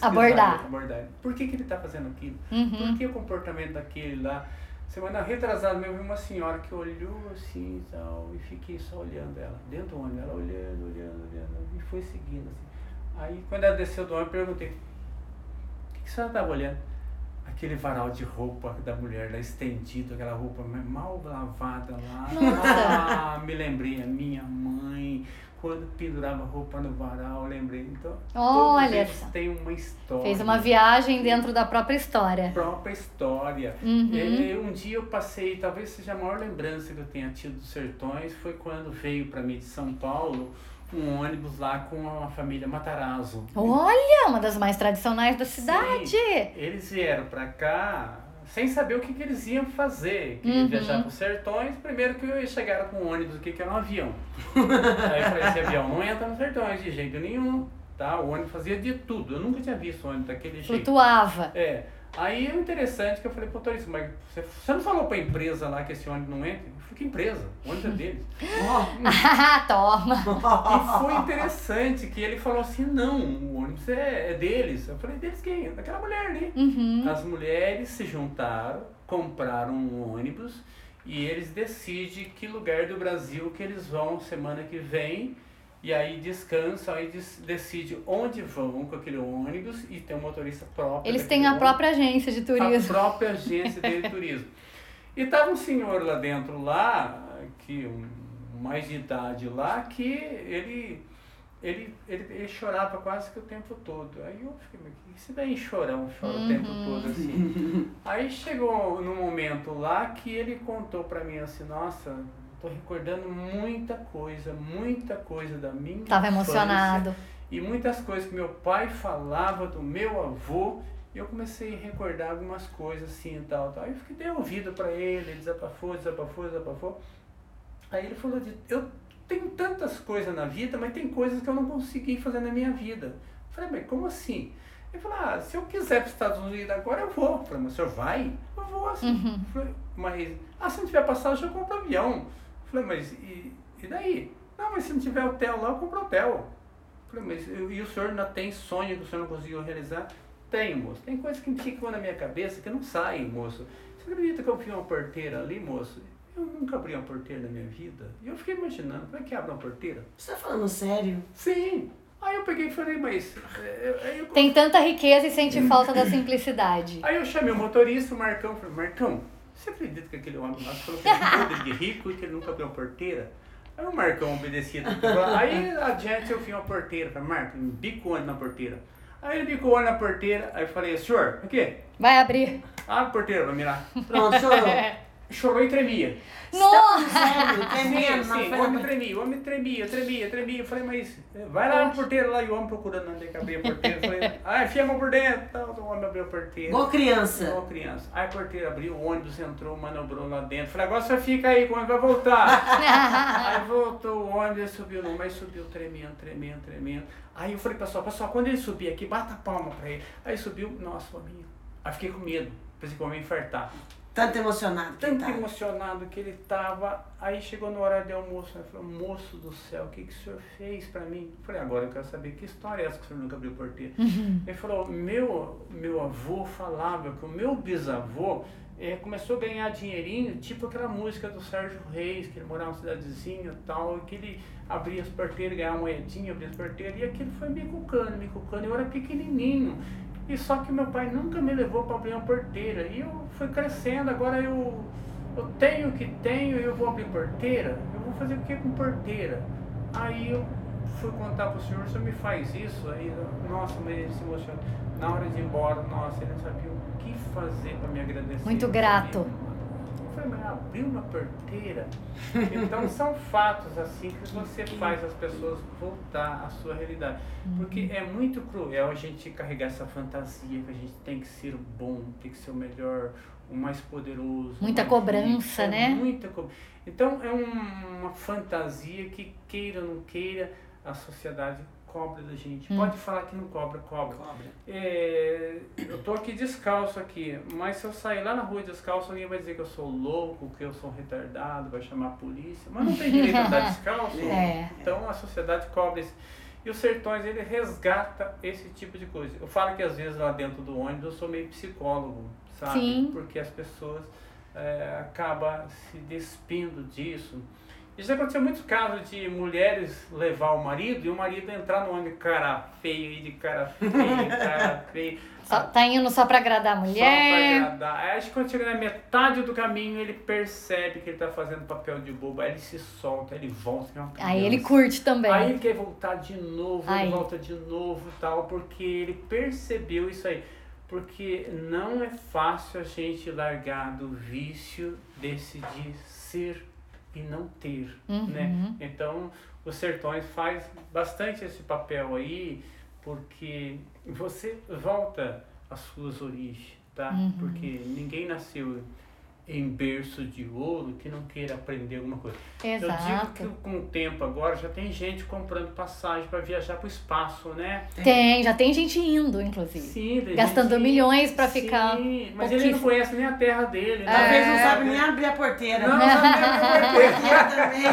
S1: abordar.
S3: abordar. Por que, que ele está fazendo aquilo?
S1: Uhum.
S3: Por que o comportamento daquele lá? Semana retrasada mesmo, vi uma senhora que olhou assim e tal, e fiquei só olhando ela, dentro do ônibus, ela olhando, olhando, olhando, e foi seguindo assim. Aí, quando ela desceu do ônibus, eu perguntei, que a senhora estava olhando? Aquele varal de roupa da mulher lá estendido, aquela roupa mal lavada lá. Ah, me lembrei, a minha mãe, quando pendurava roupa no varal, lembrei. Então,
S1: Olha
S3: todos têm uma história.
S1: Fez uma viagem dentro da própria história.
S3: Própria história.
S1: Uhum.
S3: E, um dia eu passei, talvez seja a maior lembrança que eu tenha tido dos sertões, foi quando veio para mim de São Paulo um ônibus lá com a família Matarazzo.
S1: Olha, uma das mais tradicionais da cidade.
S3: Sim, eles vieram para cá sem saber o que, que eles iam fazer. Queria
S1: Uhum.
S3: viajar para os sertões, primeiro que chegaram com um ônibus aqui que era um avião. Aí eu falei, esse avião não entra nos sertões de jeito nenhum, tá? O ônibus fazia de tudo. Eu nunca tinha visto ônibus daquele jeito.
S1: Flutuava.
S3: É. Aí é interessante que eu falei pro motorista, mas você, você não falou pra empresa lá que esse ônibus não entra? Que empresa? O ônibus é deles.
S1: Ah, Toma.
S3: E foi interessante que ele falou assim, não, o ônibus é, é deles. Eu falei, deles quem? Daquela mulher ali.
S1: Uhum.
S3: As mulheres se juntaram, compraram um ônibus e eles decidem que lugar do Brasil que eles vão semana que vem. E aí descansam, aí decide onde vão com aquele ônibus e tem um motorista próprio.
S1: Eles têm a
S3: ônibus
S1: própria agência de
S3: a
S1: turismo.
S3: própria agência de turismo. E tava um senhor lá dentro lá, que um, mais de idade lá, que ele, ele, ele, ele chorava quase que o tempo todo. Aí eu fiquei, que esse daí chorão, chora o tempo todo assim. Aí chegou no momento lá que ele contou pra mim assim, nossa, tô recordando muita coisa, muita coisa da minha
S1: Tava emocionado.
S3: e muitas coisas que meu pai falava do meu avô, eu comecei a recordar algumas coisas assim e tal, tal. Aí eu fiquei dei ouvido para ele, ele desabafou, desabafou, desabafou. Aí ele falou de eu tenho tantas coisas na vida, mas tem coisas que eu não consegui fazer na minha vida. Eu falei, mas como assim? Ele falou, ah, se eu quiser para os Estados Unidos agora, eu vou. Eu falei, mas o senhor vai? Eu vou, assim.
S1: Uhum.
S3: Eu falei, mas, ah, se não tiver passagem, eu compro avião. Eu falei, mas e, e daí? Não, mas se não tiver hotel lá, eu compro hotel. Eu falei, mas eu- e o senhor ainda tem sonho que o senhor não conseguiu realizar? Tenho, moço. Tem coisas que ficam na minha cabeça que não saem, moço. Você acredita que eu vi uma porteira ali, moço? Eu nunca abri uma porteira na minha vida. E eu fiquei imaginando, como é que abre uma porteira?
S4: Você tá falando sério?
S3: Sim. Aí eu peguei e falei, mas... é, é, Aí eu,
S1: Tem tanta riqueza e sente falta da simplicidade.
S3: aí eu chamei o motorista, o Marcão, falei, Marcão, você acredita que aquele homem lá falou que ele é de rico e que ele nunca abriu uma porteira? Aí o Marcão obedecia. Aí adiante eu vi uma porteira, falei, Marco, bico o olho na porteira. Aí ele bicou o olho na porteira, aí eu falei, senhor, o quê?
S1: Vai abrir.
S3: Abre a porteira pra mirar.
S4: Pronto, chorou.
S3: Chorou e tremia.
S1: Nossa!
S4: Sério, tremendo
S3: sim, o homem tremia, o homem tremia, tremia, tremia. Eu falei, mas eh, vai lá na porteira lá e o homem procurando onde é que abria a porteira. Eu falei, ah, enfia a mão por dentro. Tal, o homem abriu a porteira.
S4: Igual criança.
S3: Igual criança. Aí a porteira abriu, o ônibus entrou, manobrou lá dentro. Falei, agora você fica aí, o ônibus vai voltar. aí voltou ônibus, ele subiu não, mas subiu tremendo, tremendo, tremendo. Aí eu falei, pessoal, pessoal, quando ele subir aqui, bata a palma pra ele. Aí subiu, nossa, homem. Aí fiquei com medo, pensei que homem ia infartar.
S4: Tanto emocionado que
S3: Tanto
S4: tá.
S3: emocionado que ele tava. Aí chegou no horário de almoço, ele falou, moço do céu, o que, que o senhor fez pra mim? Eu falei, agora eu quero saber que história é essa que o senhor nunca abriu porteira. Ele falou, meu, meu avô falava que o meu bisavô eh, começou a ganhar dinheirinho, tipo aquela música do Sérgio Reis, que ele morava numa cidadezinha e tal, e que ele abria as porteiras, ganhava moedinha, abria as porteiras, e aquilo foi me cucando, me cucando, eu era pequenininho. E só que meu pai nunca me levou para abrir uma porteira. E eu fui crescendo, agora eu, eu tenho o que tenho e eu vou abrir porteira. Eu vou fazer o que com porteira? Aí eu fui contar pro senhor, o senhor me faz isso? Aí, nossa, mas ele se emocionou. Na hora de ir embora, nossa, ele não sabia o fazer para me agradecer.
S1: Muito grato.
S3: Eu falei, mas abriu uma porteira? Então são fatos assim que você faz as pessoas voltar à sua realidade. Porque é muito cruel a gente carregar essa fantasia que a gente tem que ser o bom, tem que ser o melhor, o mais poderoso.
S1: Muita
S3: mais
S1: cobrança,
S3: rico,
S1: né?
S3: Muita co... Então é um- uma fantasia que, queira ou não queira, a sociedade cobra da gente.
S1: Hum.
S3: Pode falar que não cobra, cobra.
S4: Cobra.
S3: É, eu tô aqui descalço aqui, mas se eu sair lá na rua descalço, alguém vai dizer que eu sou louco, que eu sou retardado, vai chamar a polícia. Mas não tem direito a andar descalço.
S1: É.
S3: Então a sociedade cobra isso. E os sertões, ele resgata esse tipo de coisa. Eu falo que às vezes lá dentro do ônibus eu sou meio psicólogo, sabe?
S1: Sim.
S3: Porque as pessoas é, acabam se despindo disso. Já aconteceu muitos casos de mulheres levar o marido e o marido entrar no ônibus cara feio e de cara feio, cara feio.
S1: Só, tá indo só pra agradar a
S3: Só pra
S1: mulher.
S3: agradar. Aí acho que quando chega na metade do caminho, ele percebe que ele tá fazendo papel de bobo, aí ele se solta, ele volta. é
S1: Aí ele curte também.
S3: Aí ele quer voltar de novo,
S1: Aí.
S3: ele volta de novo e tal, porque ele percebeu isso aí. Porque não é fácil a gente largar do vício desse de ser e não ter,
S1: Uhum.
S3: né? Então, os Sertões faz bastante esse papel aí, porque você volta às suas origens. tá?
S1: Uhum.
S3: Porque ninguém nasceu em berço de ouro que não queira aprender alguma coisa. Eu digo
S1: Exato.
S3: que com o tempo agora já tem gente comprando passagem para viajar para o espaço, né?
S1: Tem, já tem gente indo, inclusive.
S3: Sim, tem
S1: Gastando
S3: gente-
S1: milhões pra ficar
S3: Sim, mas ele não conhece nem a terra dele. né?
S4: Talvez não
S1: É.
S4: sabe nem abrir a porteira.
S3: Não, não sabe nem abrir a porteira.
S4: Também.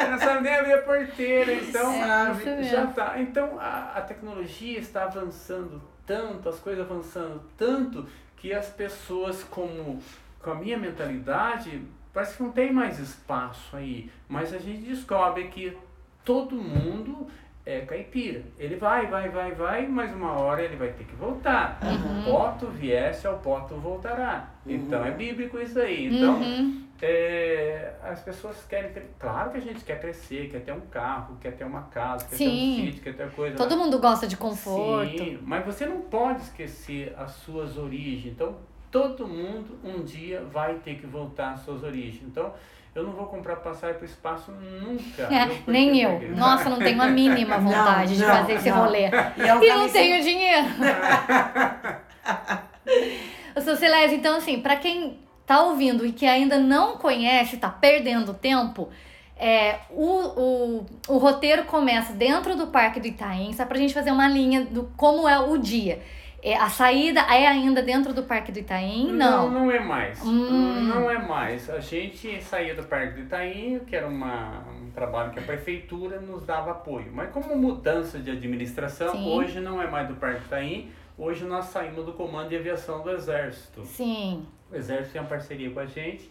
S3: Ele não sabe nem abrir a porteira, então
S1: É,
S3: já tá. Então a, a tecnologia está avançando tanto, as coisas avançando tanto que as pessoas como com a minha mentalidade parece que não tem mais espaço aí, mas a gente descobre que todo mundo é caipira. Ele vai, vai, vai, vai, mas uma hora ele vai ter que voltar.
S1: Uhum.
S3: O poto viesse, ao poto voltará. Então é bíblico isso aí. Então
S1: Uhum.
S3: é, as pessoas querem. Claro que a gente quer crescer, quer ter um carro, quer ter uma casa, quer ter
S1: Sim.
S3: um sítio, quer ter coisa.
S1: Todo mundo gosta de conforto.
S3: Sim, mas você não pode esquecer as suas origens. Então, todo mundo um dia vai ter que voltar às suas origens. Então, eu não vou comprar passagem para o espaço nunca.
S1: É?
S3: Porque-
S1: nem eu. Nossa, não tenho a mínima
S4: Não,
S1: vontade de
S4: não,
S1: fazer esse
S4: não.
S1: rolê.
S4: E é
S1: E não tenho dinheiro. Ô, seu Celeste, então assim, pra quem tá ouvindo e que ainda não conhece, tá perdendo tempo, é, o, o, o roteiro começa dentro do Parque do Itaim, só pra gente fazer uma linha do como é o dia. É, a saída é ainda dentro do Parque do Itaim?
S3: Não,
S1: Não.
S3: não é mais.
S1: Hum.
S3: Não é mais. A gente saía do Parque do Itaim, que era uma, um trabalho que a prefeitura nos dava apoio. Mas como mudança de administração,
S1: Sim.
S3: hoje não é mais do Parque do Itaim, hoje nós saímos do Comando de Aviação do Exército.
S1: Sim.
S3: O Exército tem uma parceria com a gente,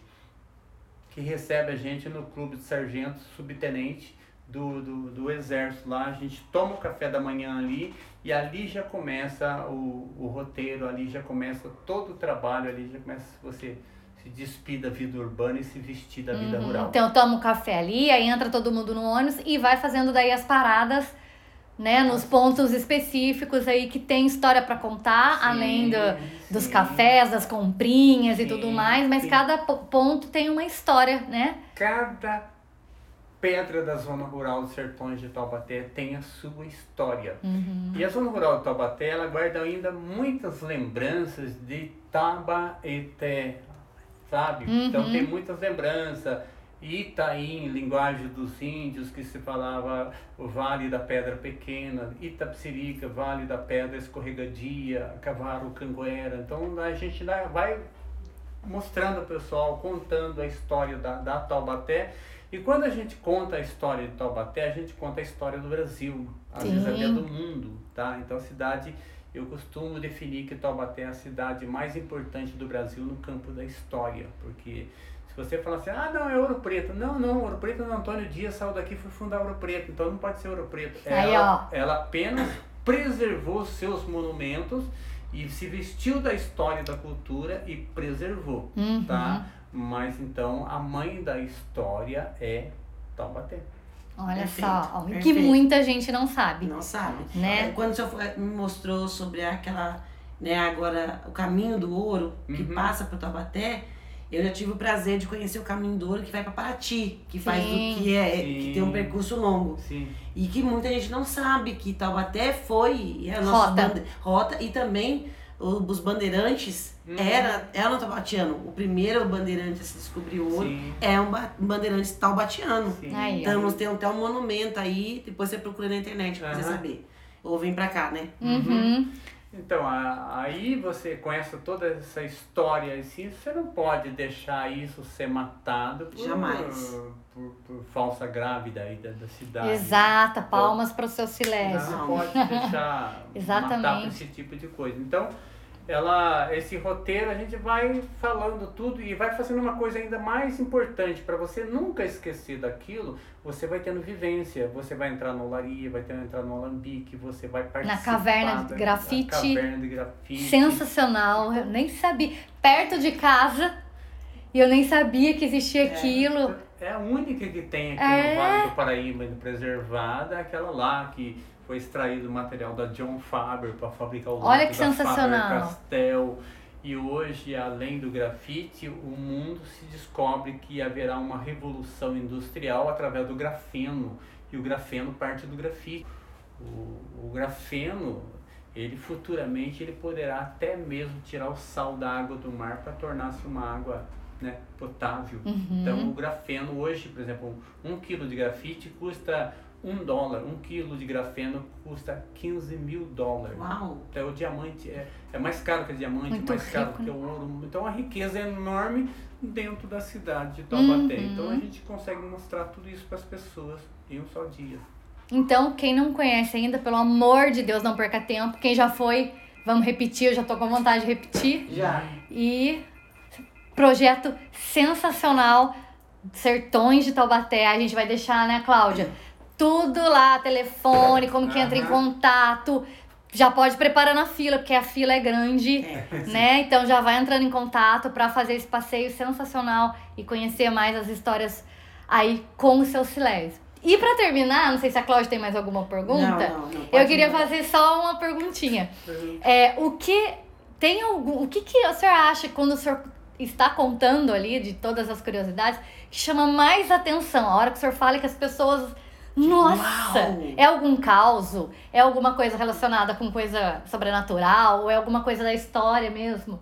S3: que recebe a gente no clube de sargento subtenente do, do, do Exército lá. A gente toma o café da manhã ali e ali já começa o, o roteiro, ali já começa todo o trabalho, ali já começa você se despir da vida urbana e se vestir da vida
S1: Uhum.
S3: rural.
S1: Então toma um café ali, aí entra todo mundo no ônibus e vai fazendo daí as paradas, né, nos pontos específicos aí que tem história pra contar,
S3: Sim,
S1: além do, dos cafés, das comprinhas e
S3: Sim,
S1: tudo mais, mas
S3: sim.
S1: cada po- ponto tem uma história, né?
S3: Cada pedra da zona rural dos sertões de Taubaté tem a sua história.
S1: Uhum.
S3: E a zona rural de Taubaté, ela guarda ainda muitas lembranças de Tabaeté, sabe?
S1: Uhum.
S3: Então tem muitas lembranças. Itaim, linguagem dos índios, que se falava o Vale da Pedra Pequena, Itapsirica, Vale da Pedra Escorregadia, Cavaro Canguera. Então a gente vai mostrando ao pessoal, contando a história da, da Taubaté. E quando a gente conta a história de Taubaté, a gente conta a história do Brasil, às vezes
S1: Sim.
S3: até do mundo, tá? Então a cidade, eu costumo definir que Taubaté é a cidade mais importante do Brasil no campo da história, porque se você falar assim, ah não, é Ouro Preto. Não, não, Ouro Preto no Antônio Dias saiu daqui e foi fundar Ouro Preto, então não pode ser Ouro Preto.
S1: Aí,
S3: Ela, ela apenas preservou seus monumentos e se vestiu da história e da cultura e preservou,
S1: Uhum.
S3: tá? Mas então a mãe da história é Taubaté.
S1: Olha
S4: Perfeito,
S1: só, ó, que muita gente não sabe.
S4: Não sabe?
S1: Né?
S4: É, Quando o senhor me mostrou sobre aquela, né, agora o caminho do ouro que
S3: Uhum.
S4: passa para Taubaté, eu já tive o prazer de conhecer o caminho do ouro que vai para Paraty, que faz
S1: Sim.
S4: o que é,
S3: Sim.
S4: que tem um percurso longo.
S3: Sim.
S4: E que muita gente não sabe que Taubaté foi é a nossa
S1: Rota.
S4: bande- rota e também os bandeirantes
S3: Uhum.
S4: era eram taubatiano. O primeiro bandeirante a se descobrir o ouro
S3: Sim.
S4: é um ba- bandeirante taubatiano.
S1: Aí.
S4: Então, nós temos até um monumento aí, depois você procura na internet pra você
S3: Aham.
S4: saber. Ou vem pra cá, né?
S1: Uhum.
S3: Então, a- aí você conhece toda essa história assim, você não pode deixar isso ser matado por,
S4: Jamais.
S3: por, por falsa grávida aí da, da cidade.
S1: Exata, palmas para o seu silésio.
S3: Não pode deixar
S1: Exatamente.
S3: matar por esse tipo de coisa. Então, ela, esse roteiro a gente vai falando tudo e vai fazendo uma coisa ainda mais importante para você nunca esquecer daquilo. Você vai tendo vivência, você vai entrar no Olaria, vai ter, entrar no Alambique, você vai participar
S1: caverna de grafite.
S3: da caverna de grafite.
S1: Sensacional, eu nem sabia. Perto de casa, e eu nem sabia que existia aquilo.
S3: É a única que tem aqui
S1: É.
S3: no Vale do Paraíba preservada, é aquela lá que foi extraído o material da John Faber para fabricar o
S1: Olha que sensacional.
S3: Faber-Castell. E hoje, além do grafite, o mundo se descobre que haverá uma revolução industrial através do grafeno. E o grafeno parte do grafite. O, o grafeno ele futuramente ele poderá até mesmo tirar o sal da água do mar para tornar-se uma água né, potável.
S1: Uhum.
S3: Então o grafeno hoje, por exemplo, um quilo de grafite custa um dólar, um quilo de grafeno custa 15 mil dólares.
S2: Uau!
S3: Então o diamante é, é mais caro que o diamante,
S1: Muito
S3: mais caro
S1: rico,
S3: que
S1: né?
S3: o ouro. Então a riqueza é enorme dentro da cidade de Taubaté.
S1: Uhum.
S3: Então a gente consegue mostrar tudo isso para as pessoas em um só dia.
S1: Então, quem não conhece ainda, pelo amor de Deus, não perca tempo. Quem já foi, vamos repetir, eu já tô com vontade de repetir.
S2: Já.
S1: E projeto sensacional, Sertões de Taubaté. A gente vai deixar, né, Cláudia? Tudo lá, telefone, como que entra em contato. Já pode preparar na fila, porque a fila é grande,
S2: É.
S1: né? Então já vai entrando em contato para fazer esse passeio sensacional e conhecer mais as histórias aí com o seu silésio. E para terminar, não sei se a Cláudia tem mais alguma pergunta.
S2: Não, não, não,
S1: eu queria
S2: mandar.
S1: fazer só uma perguntinha. É, o que tem algum, o que que o senhor acha quando o senhor está contando ali de todas as curiosidades que chama mais atenção? A hora que o senhor fala que as pessoas nossa,
S2: Uau!
S1: é algum caos? É alguma coisa relacionada com coisa sobrenatural? Ou é alguma coisa da história mesmo?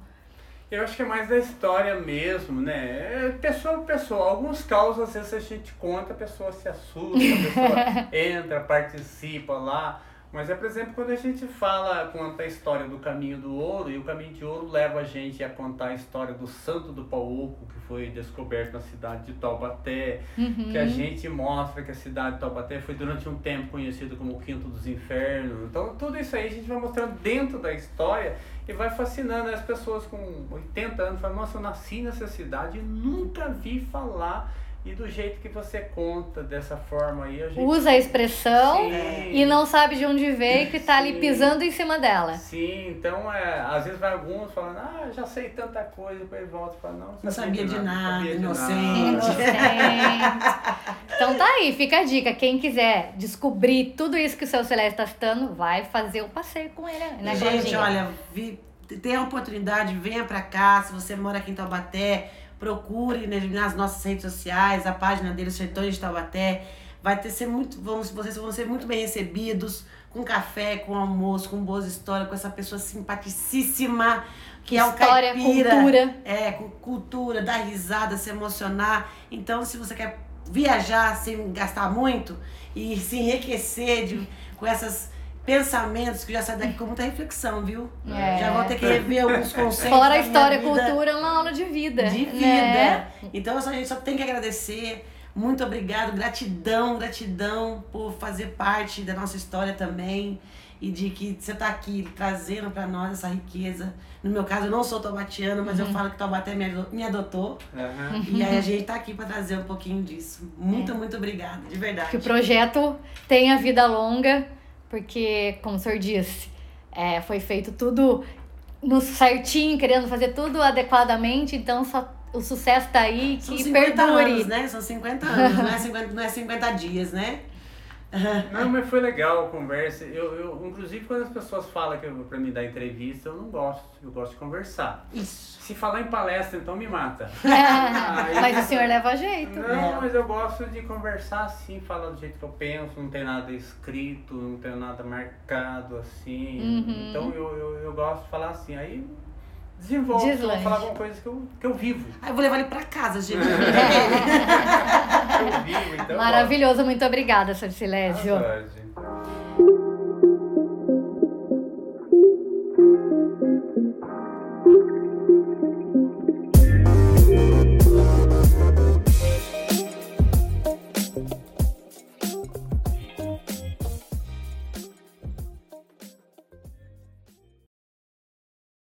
S3: Eu acho que é mais da história mesmo, né? É pessoa pessoa. Alguns casos, às vezes, a gente conta, a pessoa se assusta, a pessoa entra, participa lá. Mas é, por exemplo, quando a gente fala, conta a história do caminho do ouro, e o caminho de ouro leva a gente a contar a história do Santo do Pau Oco, que foi descoberto na cidade de Taubaté,
S1: Uhum.
S3: que a gente mostra que a cidade de Taubaté foi durante um tempo conhecida como o Quinto dos Infernos. Então, tudo isso aí a gente vai mostrando dentro da história e vai fascinando as pessoas com 80 anos. Falam, nossa, eu nasci nessa cidade e nunca vi falar. E do jeito que você conta dessa forma aí, a gente.
S1: Usa a expressão
S3: Sim.
S1: e não sabe de onde veio e que tá ali
S3: Sim.
S1: pisando em cima dela.
S3: Sim, então é, às vezes vai alguns falando, ah, já sei tanta coisa, depois volta e fala, não,
S2: Não sabia de nada,
S3: sabia de
S2: inocente.
S1: Inocente. Então tá aí, fica a dica. Quem quiser descobrir tudo isso que o seu Celeste tá citando, vai fazer o passeio com ele, né,
S2: Gente, olha, vi, tem a oportunidade, venha pra cá. Se você mora aqui em Taubaté, procure né, nas nossas redes sociais, a página dele, Sertões de Taubaté. Vai ter ser muito, vão, vocês vão ser muito bem recebidos, com café, com almoço, com boas histórias, com essa pessoa simpaticíssima, que é o
S1: História,
S2: caipira.
S1: cultura.
S2: É, com cultura, dar risada, se emocionar. Então, se você quer viajar sem gastar muito e se enriquecer de, com esses pensamentos que já sai daqui com muita reflexão, viu?
S1: É.
S2: Já vou ter que rever alguns conceitos.
S1: Fora a
S2: minha
S1: história,
S2: vida,
S1: cultura é uma aula de vida.
S2: De vida.
S1: né?
S2: Então, a gente só tem que agradecer. Muito obrigado, gratidão, gratidão por fazer parte da nossa história também. E de que você tá aqui trazendo para nós essa riqueza. No meu caso, eu não sou taubatiana, mas eu falo que Taubaté me ado- me adotou.
S3: Aham.
S2: E aí a gente tá aqui para trazer um pouquinho disso. Muito, muito obrigada, de verdade.
S1: Que o projeto tenha vida longa, porque, como o senhor disse, é, foi feito tudo no certinho, querendo fazer tudo adequadamente, então só o sucesso tá aí,
S2: São
S1: que
S2: 50
S1: perdure.
S2: anos, né? São 50 anos, não é 50, não é 50 dias, né?
S3: Não, mas foi legal a conversa. Eu, eu, inclusive, quando as pessoas falam que eu, pra me dar entrevista, eu não gosto. Eu gosto de conversar.
S2: Isso.
S3: Se falar em palestra, então me mata. Aí-
S1: Mas o senhor leva jeito.
S3: Não, mas eu gosto de conversar assim, falar do jeito que eu penso, não tem nada escrito, não tem nada marcado assim.
S1: Uhum.
S3: Então eu, eu, eu gosto de falar assim. Aí desenvolvo, eu vou
S1: Deslanche.
S3: falar alguma coisa que eu, que eu vivo.
S2: Aí eu vou levar ele pra casa, gente.
S3: Que eu vivo, então.
S1: Maravilhoso, muito obrigada, Sr. Silésio.
S3: Gente.